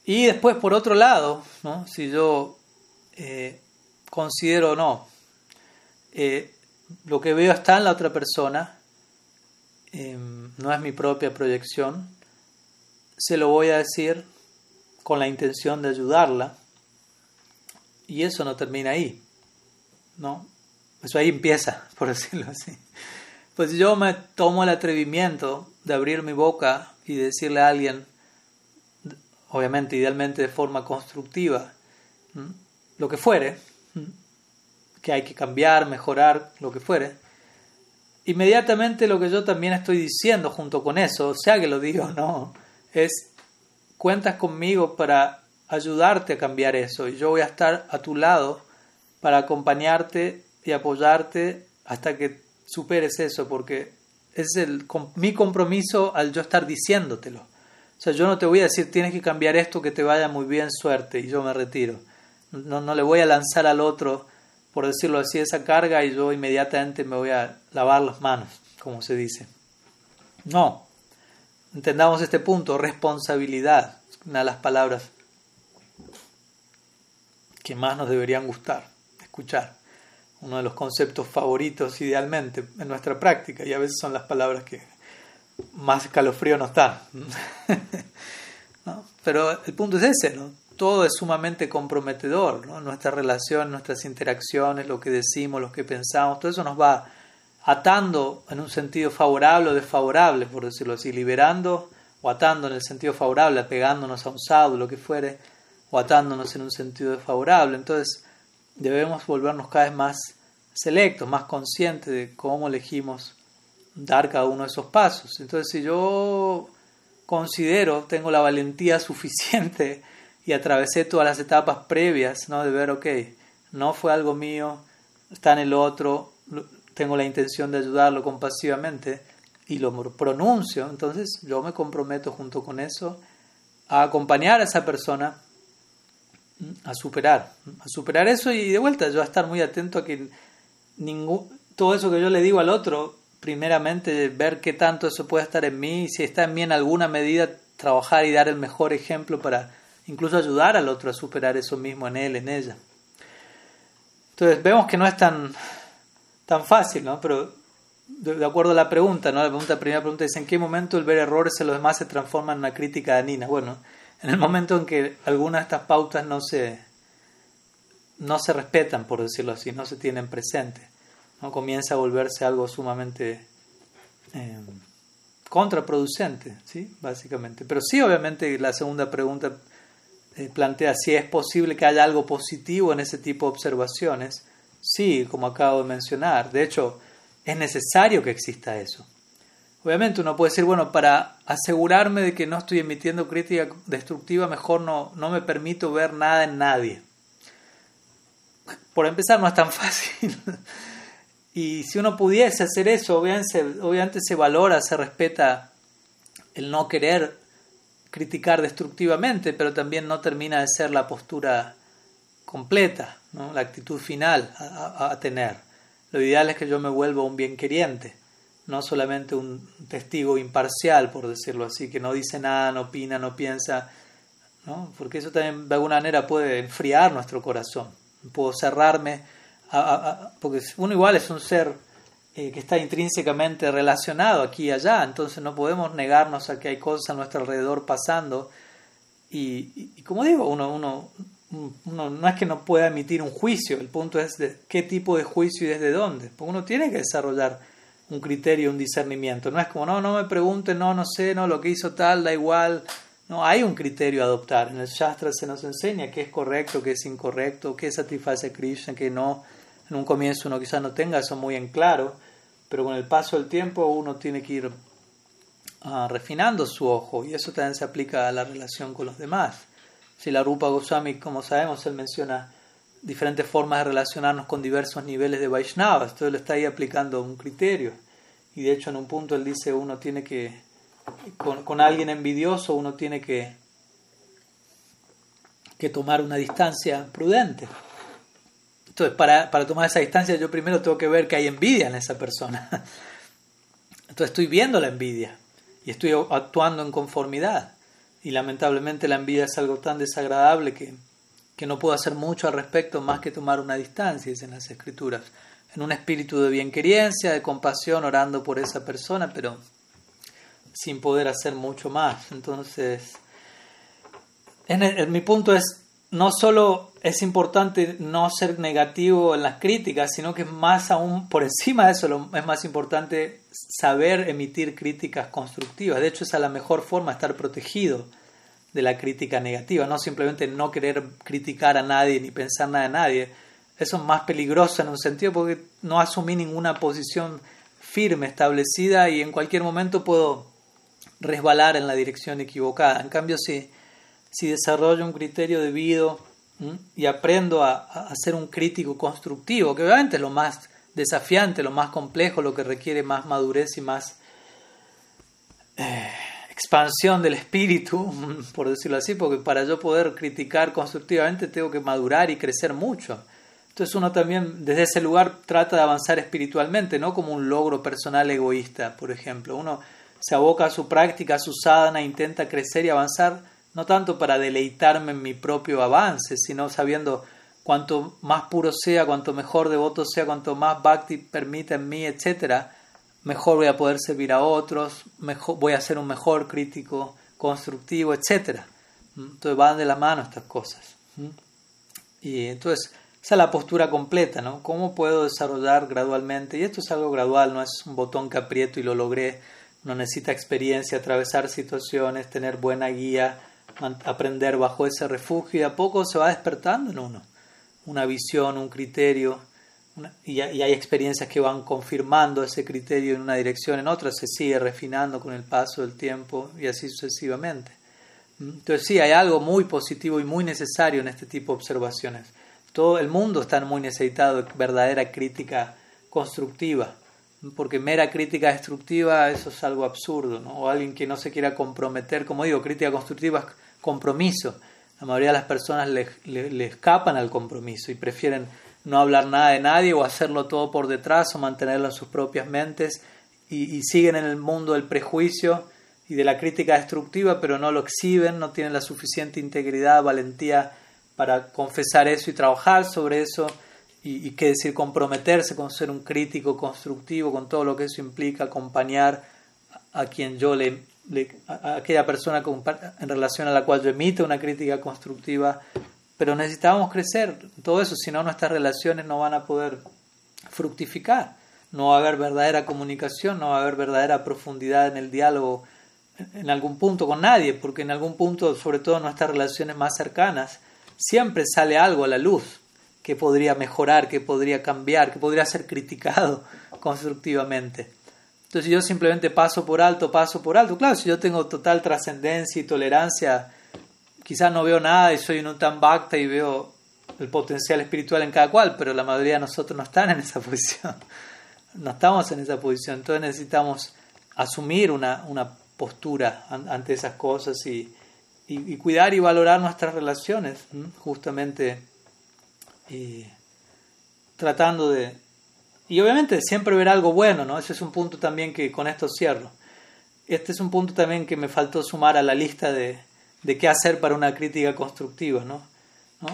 Y después, por otro lado, ¿no? si yo eh, considero no, eh, lo que veo está en la otra persona, em, no es mi propia proyección, se lo voy a decir con la intención de ayudarla y eso no termina ahí, ¿no? Eso ahí empieza, por decirlo así. Pues yo me tomo el atrevimiento de abrir mi boca y decirle a alguien, obviamente, idealmente de forma constructiva, lo que fuere, que hay que cambiar, mejorar, lo que fuere, inmediatamente lo que yo también estoy diciendo junto con eso, sea que lo diga o no, es cuentas conmigo para ayudarte a cambiar eso y yo voy a estar a tu lado para acompañarte y apoyarte hasta que superes eso porque es el, mi compromiso al yo estar diciéndotelo. O sea, yo no te voy a decir tienes que cambiar esto, que te vaya muy bien, suerte, y yo me retiro. No, no le voy a lanzar al otro, por decirlo así, esa carga y yo inmediatamente me voy a lavar las manos, como se dice. No, Entendamos este punto, responsabilidad, una de las palabras que más nos deberían gustar, escuchar. Uno de los conceptos favoritos idealmente en nuestra práctica y a veces son las palabras que más escalofrío nos dan. Pero el punto es ese, ¿no? Todo es sumamente comprometedor, ¿no? nuestra relación, nuestras interacciones, lo que decimos, lo que pensamos, todo eso nos va atando en un sentido favorable o desfavorable, por decirlo así, liberando o atando en el sentido favorable, pegándonos a un sábado, lo que fuere, o atándonos en un sentido desfavorable. Entonces debemos volvernos cada vez más selectos, más conscientes de cómo elegimos dar cada uno de esos pasos. Entonces si yo considero, tengo la valentía suficiente y atravesé todas las etapas previas, ¿no? De ver, ok, no fue algo mío, está en el otro, tengo la intención de ayudarlo compasivamente y lo pronuncio, entonces yo me comprometo junto con eso a acompañar a esa persona a superar, a superar eso y de vuelta yo a estar muy atento a que ningún, todo eso que yo le digo al otro, primeramente ver qué tanto eso puede estar en mí y si está en mí en alguna medida trabajar y dar el mejor ejemplo para incluso ayudar al otro a superar eso mismo en él, en ella. Entonces vemos que no es tan tan fácil, ¿no? Pero de, acuerdo a la pregunta, ¿no? La pregunta, primera pregunta es ¿en qué momento el ver errores en los demás se transforma en una crítica danina? Bueno, en el momento en que algunas de estas pautas no se, no se respetan, por decirlo así, no se tienen presente, ¿no? Comienza a volverse algo sumamente eh, contraproducente, ¿sí? Básicamente. Pero sí, obviamente, la segunda pregunta eh, plantea si es posible que haya algo positivo en ese tipo de observaciones Sí, como acabo de mencionar. De hecho, es necesario que exista eso. Obviamente uno puede decir, bueno, para asegurarme de que no estoy emitiendo crítica destructiva, mejor no, no me permito ver nada en nadie. Por empezar, no es tan fácil. y si uno pudiese hacer eso, obviamente, obviamente se valora, se respeta el no querer criticar destructivamente, pero también no termina de ser la postura completa, la actitud final a, tener. Lo ideal es que yo me vuelva un bien queriente, no solamente un testigo imparcial, por decirlo así, que no dice nada, no opina, no piensa, ¿no? porque eso también de alguna manera puede enfriar nuestro corazón. Puedo cerrarme, porque uno igual es un ser eh, que está intrínsecamente relacionado aquí y allá, entonces no podemos negarnos a que hay cosas a nuestro alrededor pasando. Y, como digo, uno, uno, uno, no es que no pueda emitir un juicio, el punto es de qué tipo de juicio y desde dónde, porque uno tiene que desarrollar un criterio, un discernimiento, no es como, no, no me pregunten, no, no sé, no, lo que hizo tal, da igual, no, hay un criterio a adoptar, en el Shastra se nos enseña qué es correcto, qué es incorrecto, qué satisface a Krishna, qué no, en un comienzo uno quizás no tenga eso muy en claro, pero con el paso del tiempo uno tiene que ir ah, refinando su ojo y eso también se aplica a la relación con los demás. Si la Rupa Goswami, como sabemos, él menciona diferentes formas de relacionarnos con diversos niveles de Vaishnavas, entonces le está ahí aplicando un criterio. Y de hecho en un punto él dice uno tiene que, con, con alguien envidioso uno tiene que, que tomar una distancia prudente. Entonces, para, para tomar esa distancia, yo primero tengo que ver que hay envidia en esa persona. Entonces, estoy viendo la envidia y estoy actuando en conformidad. Y lamentablemente la envidia es algo tan desagradable que, que no puedo hacer mucho al respecto más que tomar una distancia, dicen las escrituras. En un espíritu de bienquerencia, de compasión, orando por esa persona, pero sin poder hacer mucho más. Entonces, en mi punto es no solo es importante no ser negativo en las críticas, sino que más aún por encima de eso es más importante saber emitir críticas constructivas. De hecho, esa es la mejor forma estar protegido de la crítica negativa, no simplemente no querer criticar a nadie ni pensar nada de nadie. Eso es más peligroso en un sentido porque no asumí ninguna posición firme, establecida y en cualquier momento puedo resbalar en la dirección equivocada. En cambio, si si desarrollo un criterio debido y aprendo a, ser un crítico constructivo, que obviamente es lo más desafiante, lo más complejo, lo que requiere más madurez y más eh, expansión del espíritu, por decirlo así, porque para yo poder criticar constructivamente tengo que madurar y crecer mucho. Entonces uno también desde ese lugar trata de avanzar espiritualmente, no como un logro personal egoísta, por ejemplo. Uno se aboca a su práctica, a su sadhana, intenta crecer y avanzar no tanto para deleitarme en mi propio avance, sino sabiendo cuanto más puro sea, cuanto mejor devoto sea, cuanto más bhakti permita en mí, etc., mejor voy a poder servir a otros, mejor, voy a ser un mejor crítico constructivo, etc. Entonces van de la mano estas cosas. Y entonces, esa es la postura completa, ¿no? ¿Cómo puedo desarrollar gradualmente? Y esto es algo gradual, no es un botón que aprieto y lo logré. No necesita experiencia, atravesar situaciones, tener buena guía, aprender bajo ese refugio y a poco se va despertando en uno una visión, un criterio, y, hay experiencias que van confirmando ese criterio en una dirección, en otra se sigue refinando con el paso del tiempo y así sucesivamente. Entonces sí, hay algo muy positivo y muy necesario en este tipo de observaciones. Todo el mundo está muy necesitado de verdadera crítica constructiva, porque mera crítica destructiva eso es algo absurdo, ¿no? o alguien que no se quiera comprometer, como digo, crítica constructiva compromiso. La mayoría de las personas le, escapan al compromiso y prefieren no hablar nada de nadie o hacerlo todo por detrás o mantenerlo en sus propias mentes y, siguen en el mundo del prejuicio y de la crítica destructiva, pero no lo exhiben, no tienen la suficiente integridad, valentía para confesar eso y trabajar sobre eso y, y qué decir, comprometerse con ser un crítico constructivo, con todo lo que eso implica, acompañar a quien yo le, aquella persona en relación a la cual yo emito una crítica constructiva, pero necesitamos crecer todo eso, si no nuestras relaciones no van a poder fructificar, no va a haber verdadera comunicación, no va a haber verdadera profundidad en el diálogo en algún punto con nadie, porque en algún punto, sobre todo en nuestras relaciones más cercanas, siempre sale algo a la luz que podría mejorar, que podría cambiar, que podría ser criticado constructivamente. Entonces, si yo simplemente paso por alto, paso por alto, claro, si yo tengo total trascendencia y tolerancia, quizás no veo nada y soy un tan bhakta y veo el potencial espiritual en cada cual, pero la mayoría de nosotros no están en esa posición. No estamos en esa posición. Entonces necesitamos asumir una, una postura ante esas cosas y, y, cuidar y valorar nuestras relaciones, justamente tratando de... Y obviamente siempre ver algo bueno, ¿no? Ese es un punto también que con esto cierro. Este es un punto también que me faltó sumar a la lista de, de qué hacer para una crítica constructiva, ¿no?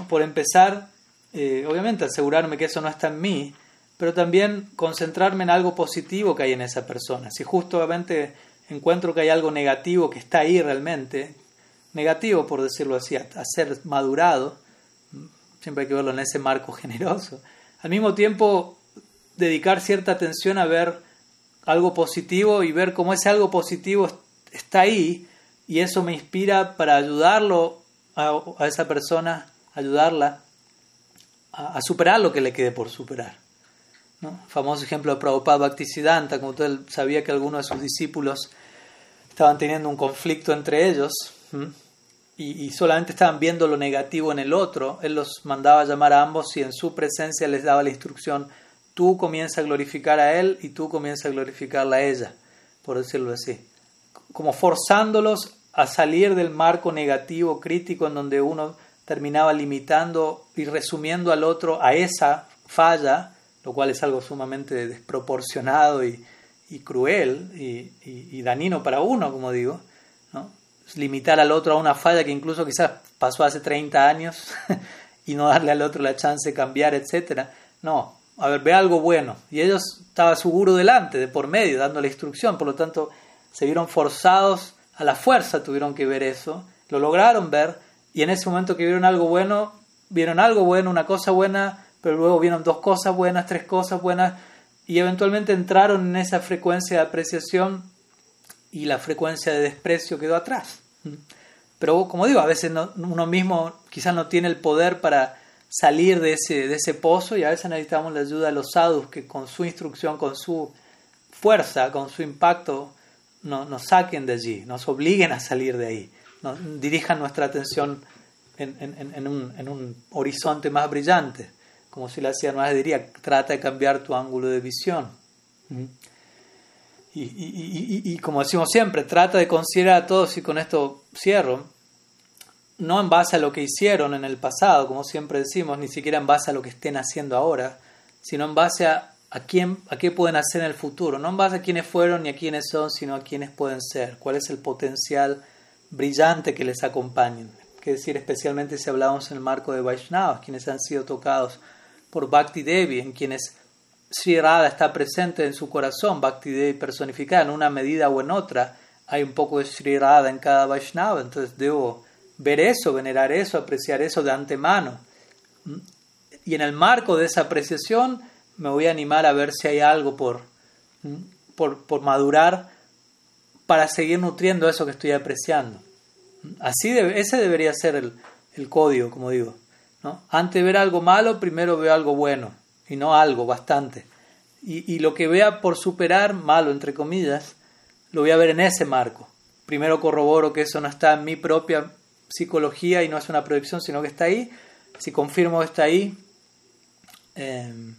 Por empezar, eh, obviamente asegurarme que eso no está en mí, pero también concentrarme en algo positivo que hay en esa persona. Si justamente encuentro que hay algo negativo que está ahí realmente, negativo por decirlo así, a, ser madurado, siempre hay que verlo en ese marco generoso. Al mismo tiempo, dedicar cierta atención a ver algo positivo y ver cómo ese algo positivo está ahí y eso me inspira para ayudarlo a, esa persona, ayudarla a, superar lo que le quede por superar. Famoso ejemplo de Prabhupada Bhaktisiddhanta, como él sabía que algunos de sus discípulos estaban teniendo un conflicto entre ellos y, solamente estaban viendo lo negativo en el otro, él los mandaba a llamar a ambos y en su presencia les daba la instrucción, tú comienza a glorificar a él y tú comienza a glorificarla a ella, por decirlo así. Como forzándolos a salir del marco negativo, crítico, en donde uno terminaba limitando y resumiendo al otro a esa falla, lo cual es algo sumamente desproporcionado y, cruel y, y, para uno, como digo, ¿no? limitar al otro a una falla que incluso quizás pasó hace 30 años y no darle al otro la chance de cambiar, etc. No, a ver, ve algo bueno. Y ellos estaba su guru delante, de por medio, dando la instrucción, por lo tanto se vieron forzados a la fuerza, tuvieron que ver eso, lo lograron ver y en ese momento que vieron algo bueno, vieron algo bueno, una cosa buena, pero luego vieron dos cosas buenas, tres cosas buenas y eventualmente entraron en esa frecuencia de apreciación y la frecuencia de desprecio quedó atrás. Pero como digo, a veces uno mismo quizás no tiene el poder para salir de ese, de ese pozo y a veces necesitamos la ayuda de los sadhus que con su instrucción, con su fuerza, con su impacto, nos saquen de allí, nos obliguen a salir de ahí, dirijan nuestra atención en, un, horizonte más brillante, como si la más diría, trata de cambiar tu ángulo de visión. Y, como decimos siempre, trata de considerar a todos, y con esto cierro, no en base a lo que hicieron en el pasado, como siempre decimos, ni siquiera en base a lo que estén haciendo ahora, sino en base a, a, quién, a qué pueden hacer en el futuro, no en base a quiénes fueron ni a quiénes son, sino a quiénes pueden ser, cuál es el potencial brillante que les acompañen. Que decir, especialmente si hablamos en el marco de Vaishnavas, quienes han sido tocados por Bhakti Devi, en quienes Sri Radha está presente en su corazón, Bhakti Devi personificada en una medida o en otra, hay un poco de Sri Radha en cada Vaishnava, entonces debo ver eso, venerar eso, apreciar eso de antemano. Y en el marco de esa apreciación me voy a animar a ver si hay algo por, por, madurar para seguir nutriendo eso que estoy apreciando. Así ese debería ser el, el código, como digo. ¿no? Antes de ver algo malo, primero veo algo bueno y no algo, bastante. Y, lo que vea por superar, malo entre comillas, lo voy a ver en ese marco. Primero corroboro que eso no está en mi propia psicología y no es una proyección, sino que está ahí. Si confirmo que está ahí, em,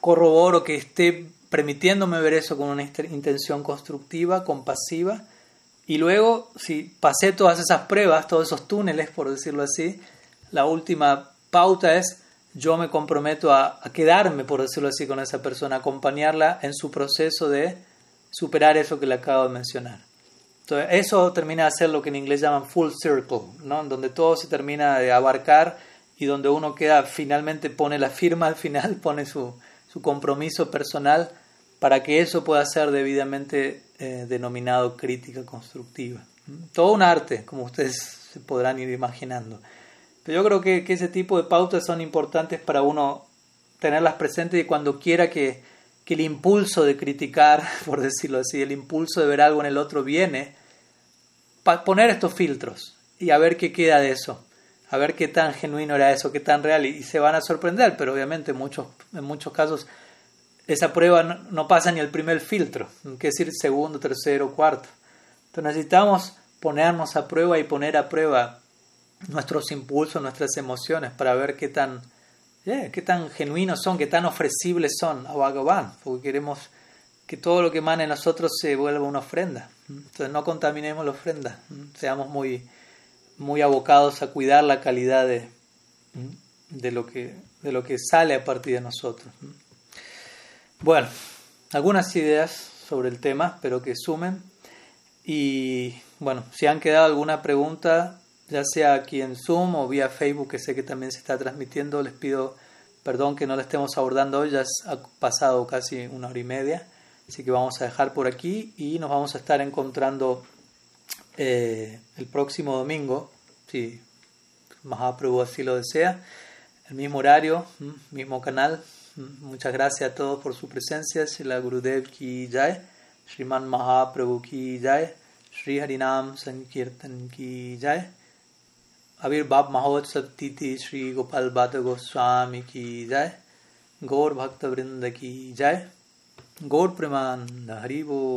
corroboro que esté permitiéndome ver eso con una intención constructiva, compasiva. Y luego, si pasé todas esas pruebas, todos esos túneles, por decirlo así, la última pauta es yo me comprometo a, quedarme, por decirlo así, con esa persona, acompañarla en su proceso de superar eso que le acabo de mencionar. Entonces, eso termina de ser lo que en inglés llaman full circle, ¿no? donde todo se termina de abarcar y donde uno queda, finalmente pone la firma al final, pone su, su compromiso personal para que eso pueda ser debidamente eh, denominado crítica constructiva. Todo un arte, como ustedes se podrán ir imaginando. Pero yo creo que, ese tipo de pautas son importantes para uno tenerlas presentes y cuando quiera que, el impulso de criticar, por decirlo así, el impulso de ver algo en el otro viene, poner estos filtros y a ver qué queda de eso, a ver qué tan genuino era eso, qué tan real, y, se van a sorprender, pero obviamente en muchos, en muchos casos esa prueba no, pasa ni el primer filtro, que decir segundo, tercero, cuarto. Entonces necesitamos ponernos a prueba y poner a prueba nuestros impulsos, nuestras emociones, para ver qué tan, eh, qué tan genuinos son, qué tan ofrecibles son a Bhagavan, porque queremos que todo lo que emane en nosotros se vuelva una ofrenda. Entonces no contaminemos la ofrenda, seamos muy muy abocados a cuidar la calidad de, de, lo, que, de lo que sale a partir de nosotros. Bueno, algunas ideas sobre el tema, espero que sumen. Y bueno, si han quedado alguna pregunta, ya sea aquí en Zoom o vía Facebook, que sé que también se está transmitiendo, les pido perdón que no la estemos abordando hoy, ya ha pasado casi una hora y media, Así que vamos a dejar por aquí y nos vamos a estar encontrando eh, el próximo domingo, si Mahaprabhu así lo desea, el mismo horario, mismo canal. Muchas gracias a todos por su presencia. Srila Gurudev ki jai, Sriman Mahaprabhu ki jai, Sri Harinam Sankirtan ki jai, Abir Avirbhab Mahotsav Titi Sri Gopal Bhatta Goswami ki jai, Gaur Bhakta Vrinda ki jai. गोड प्रमाण हरि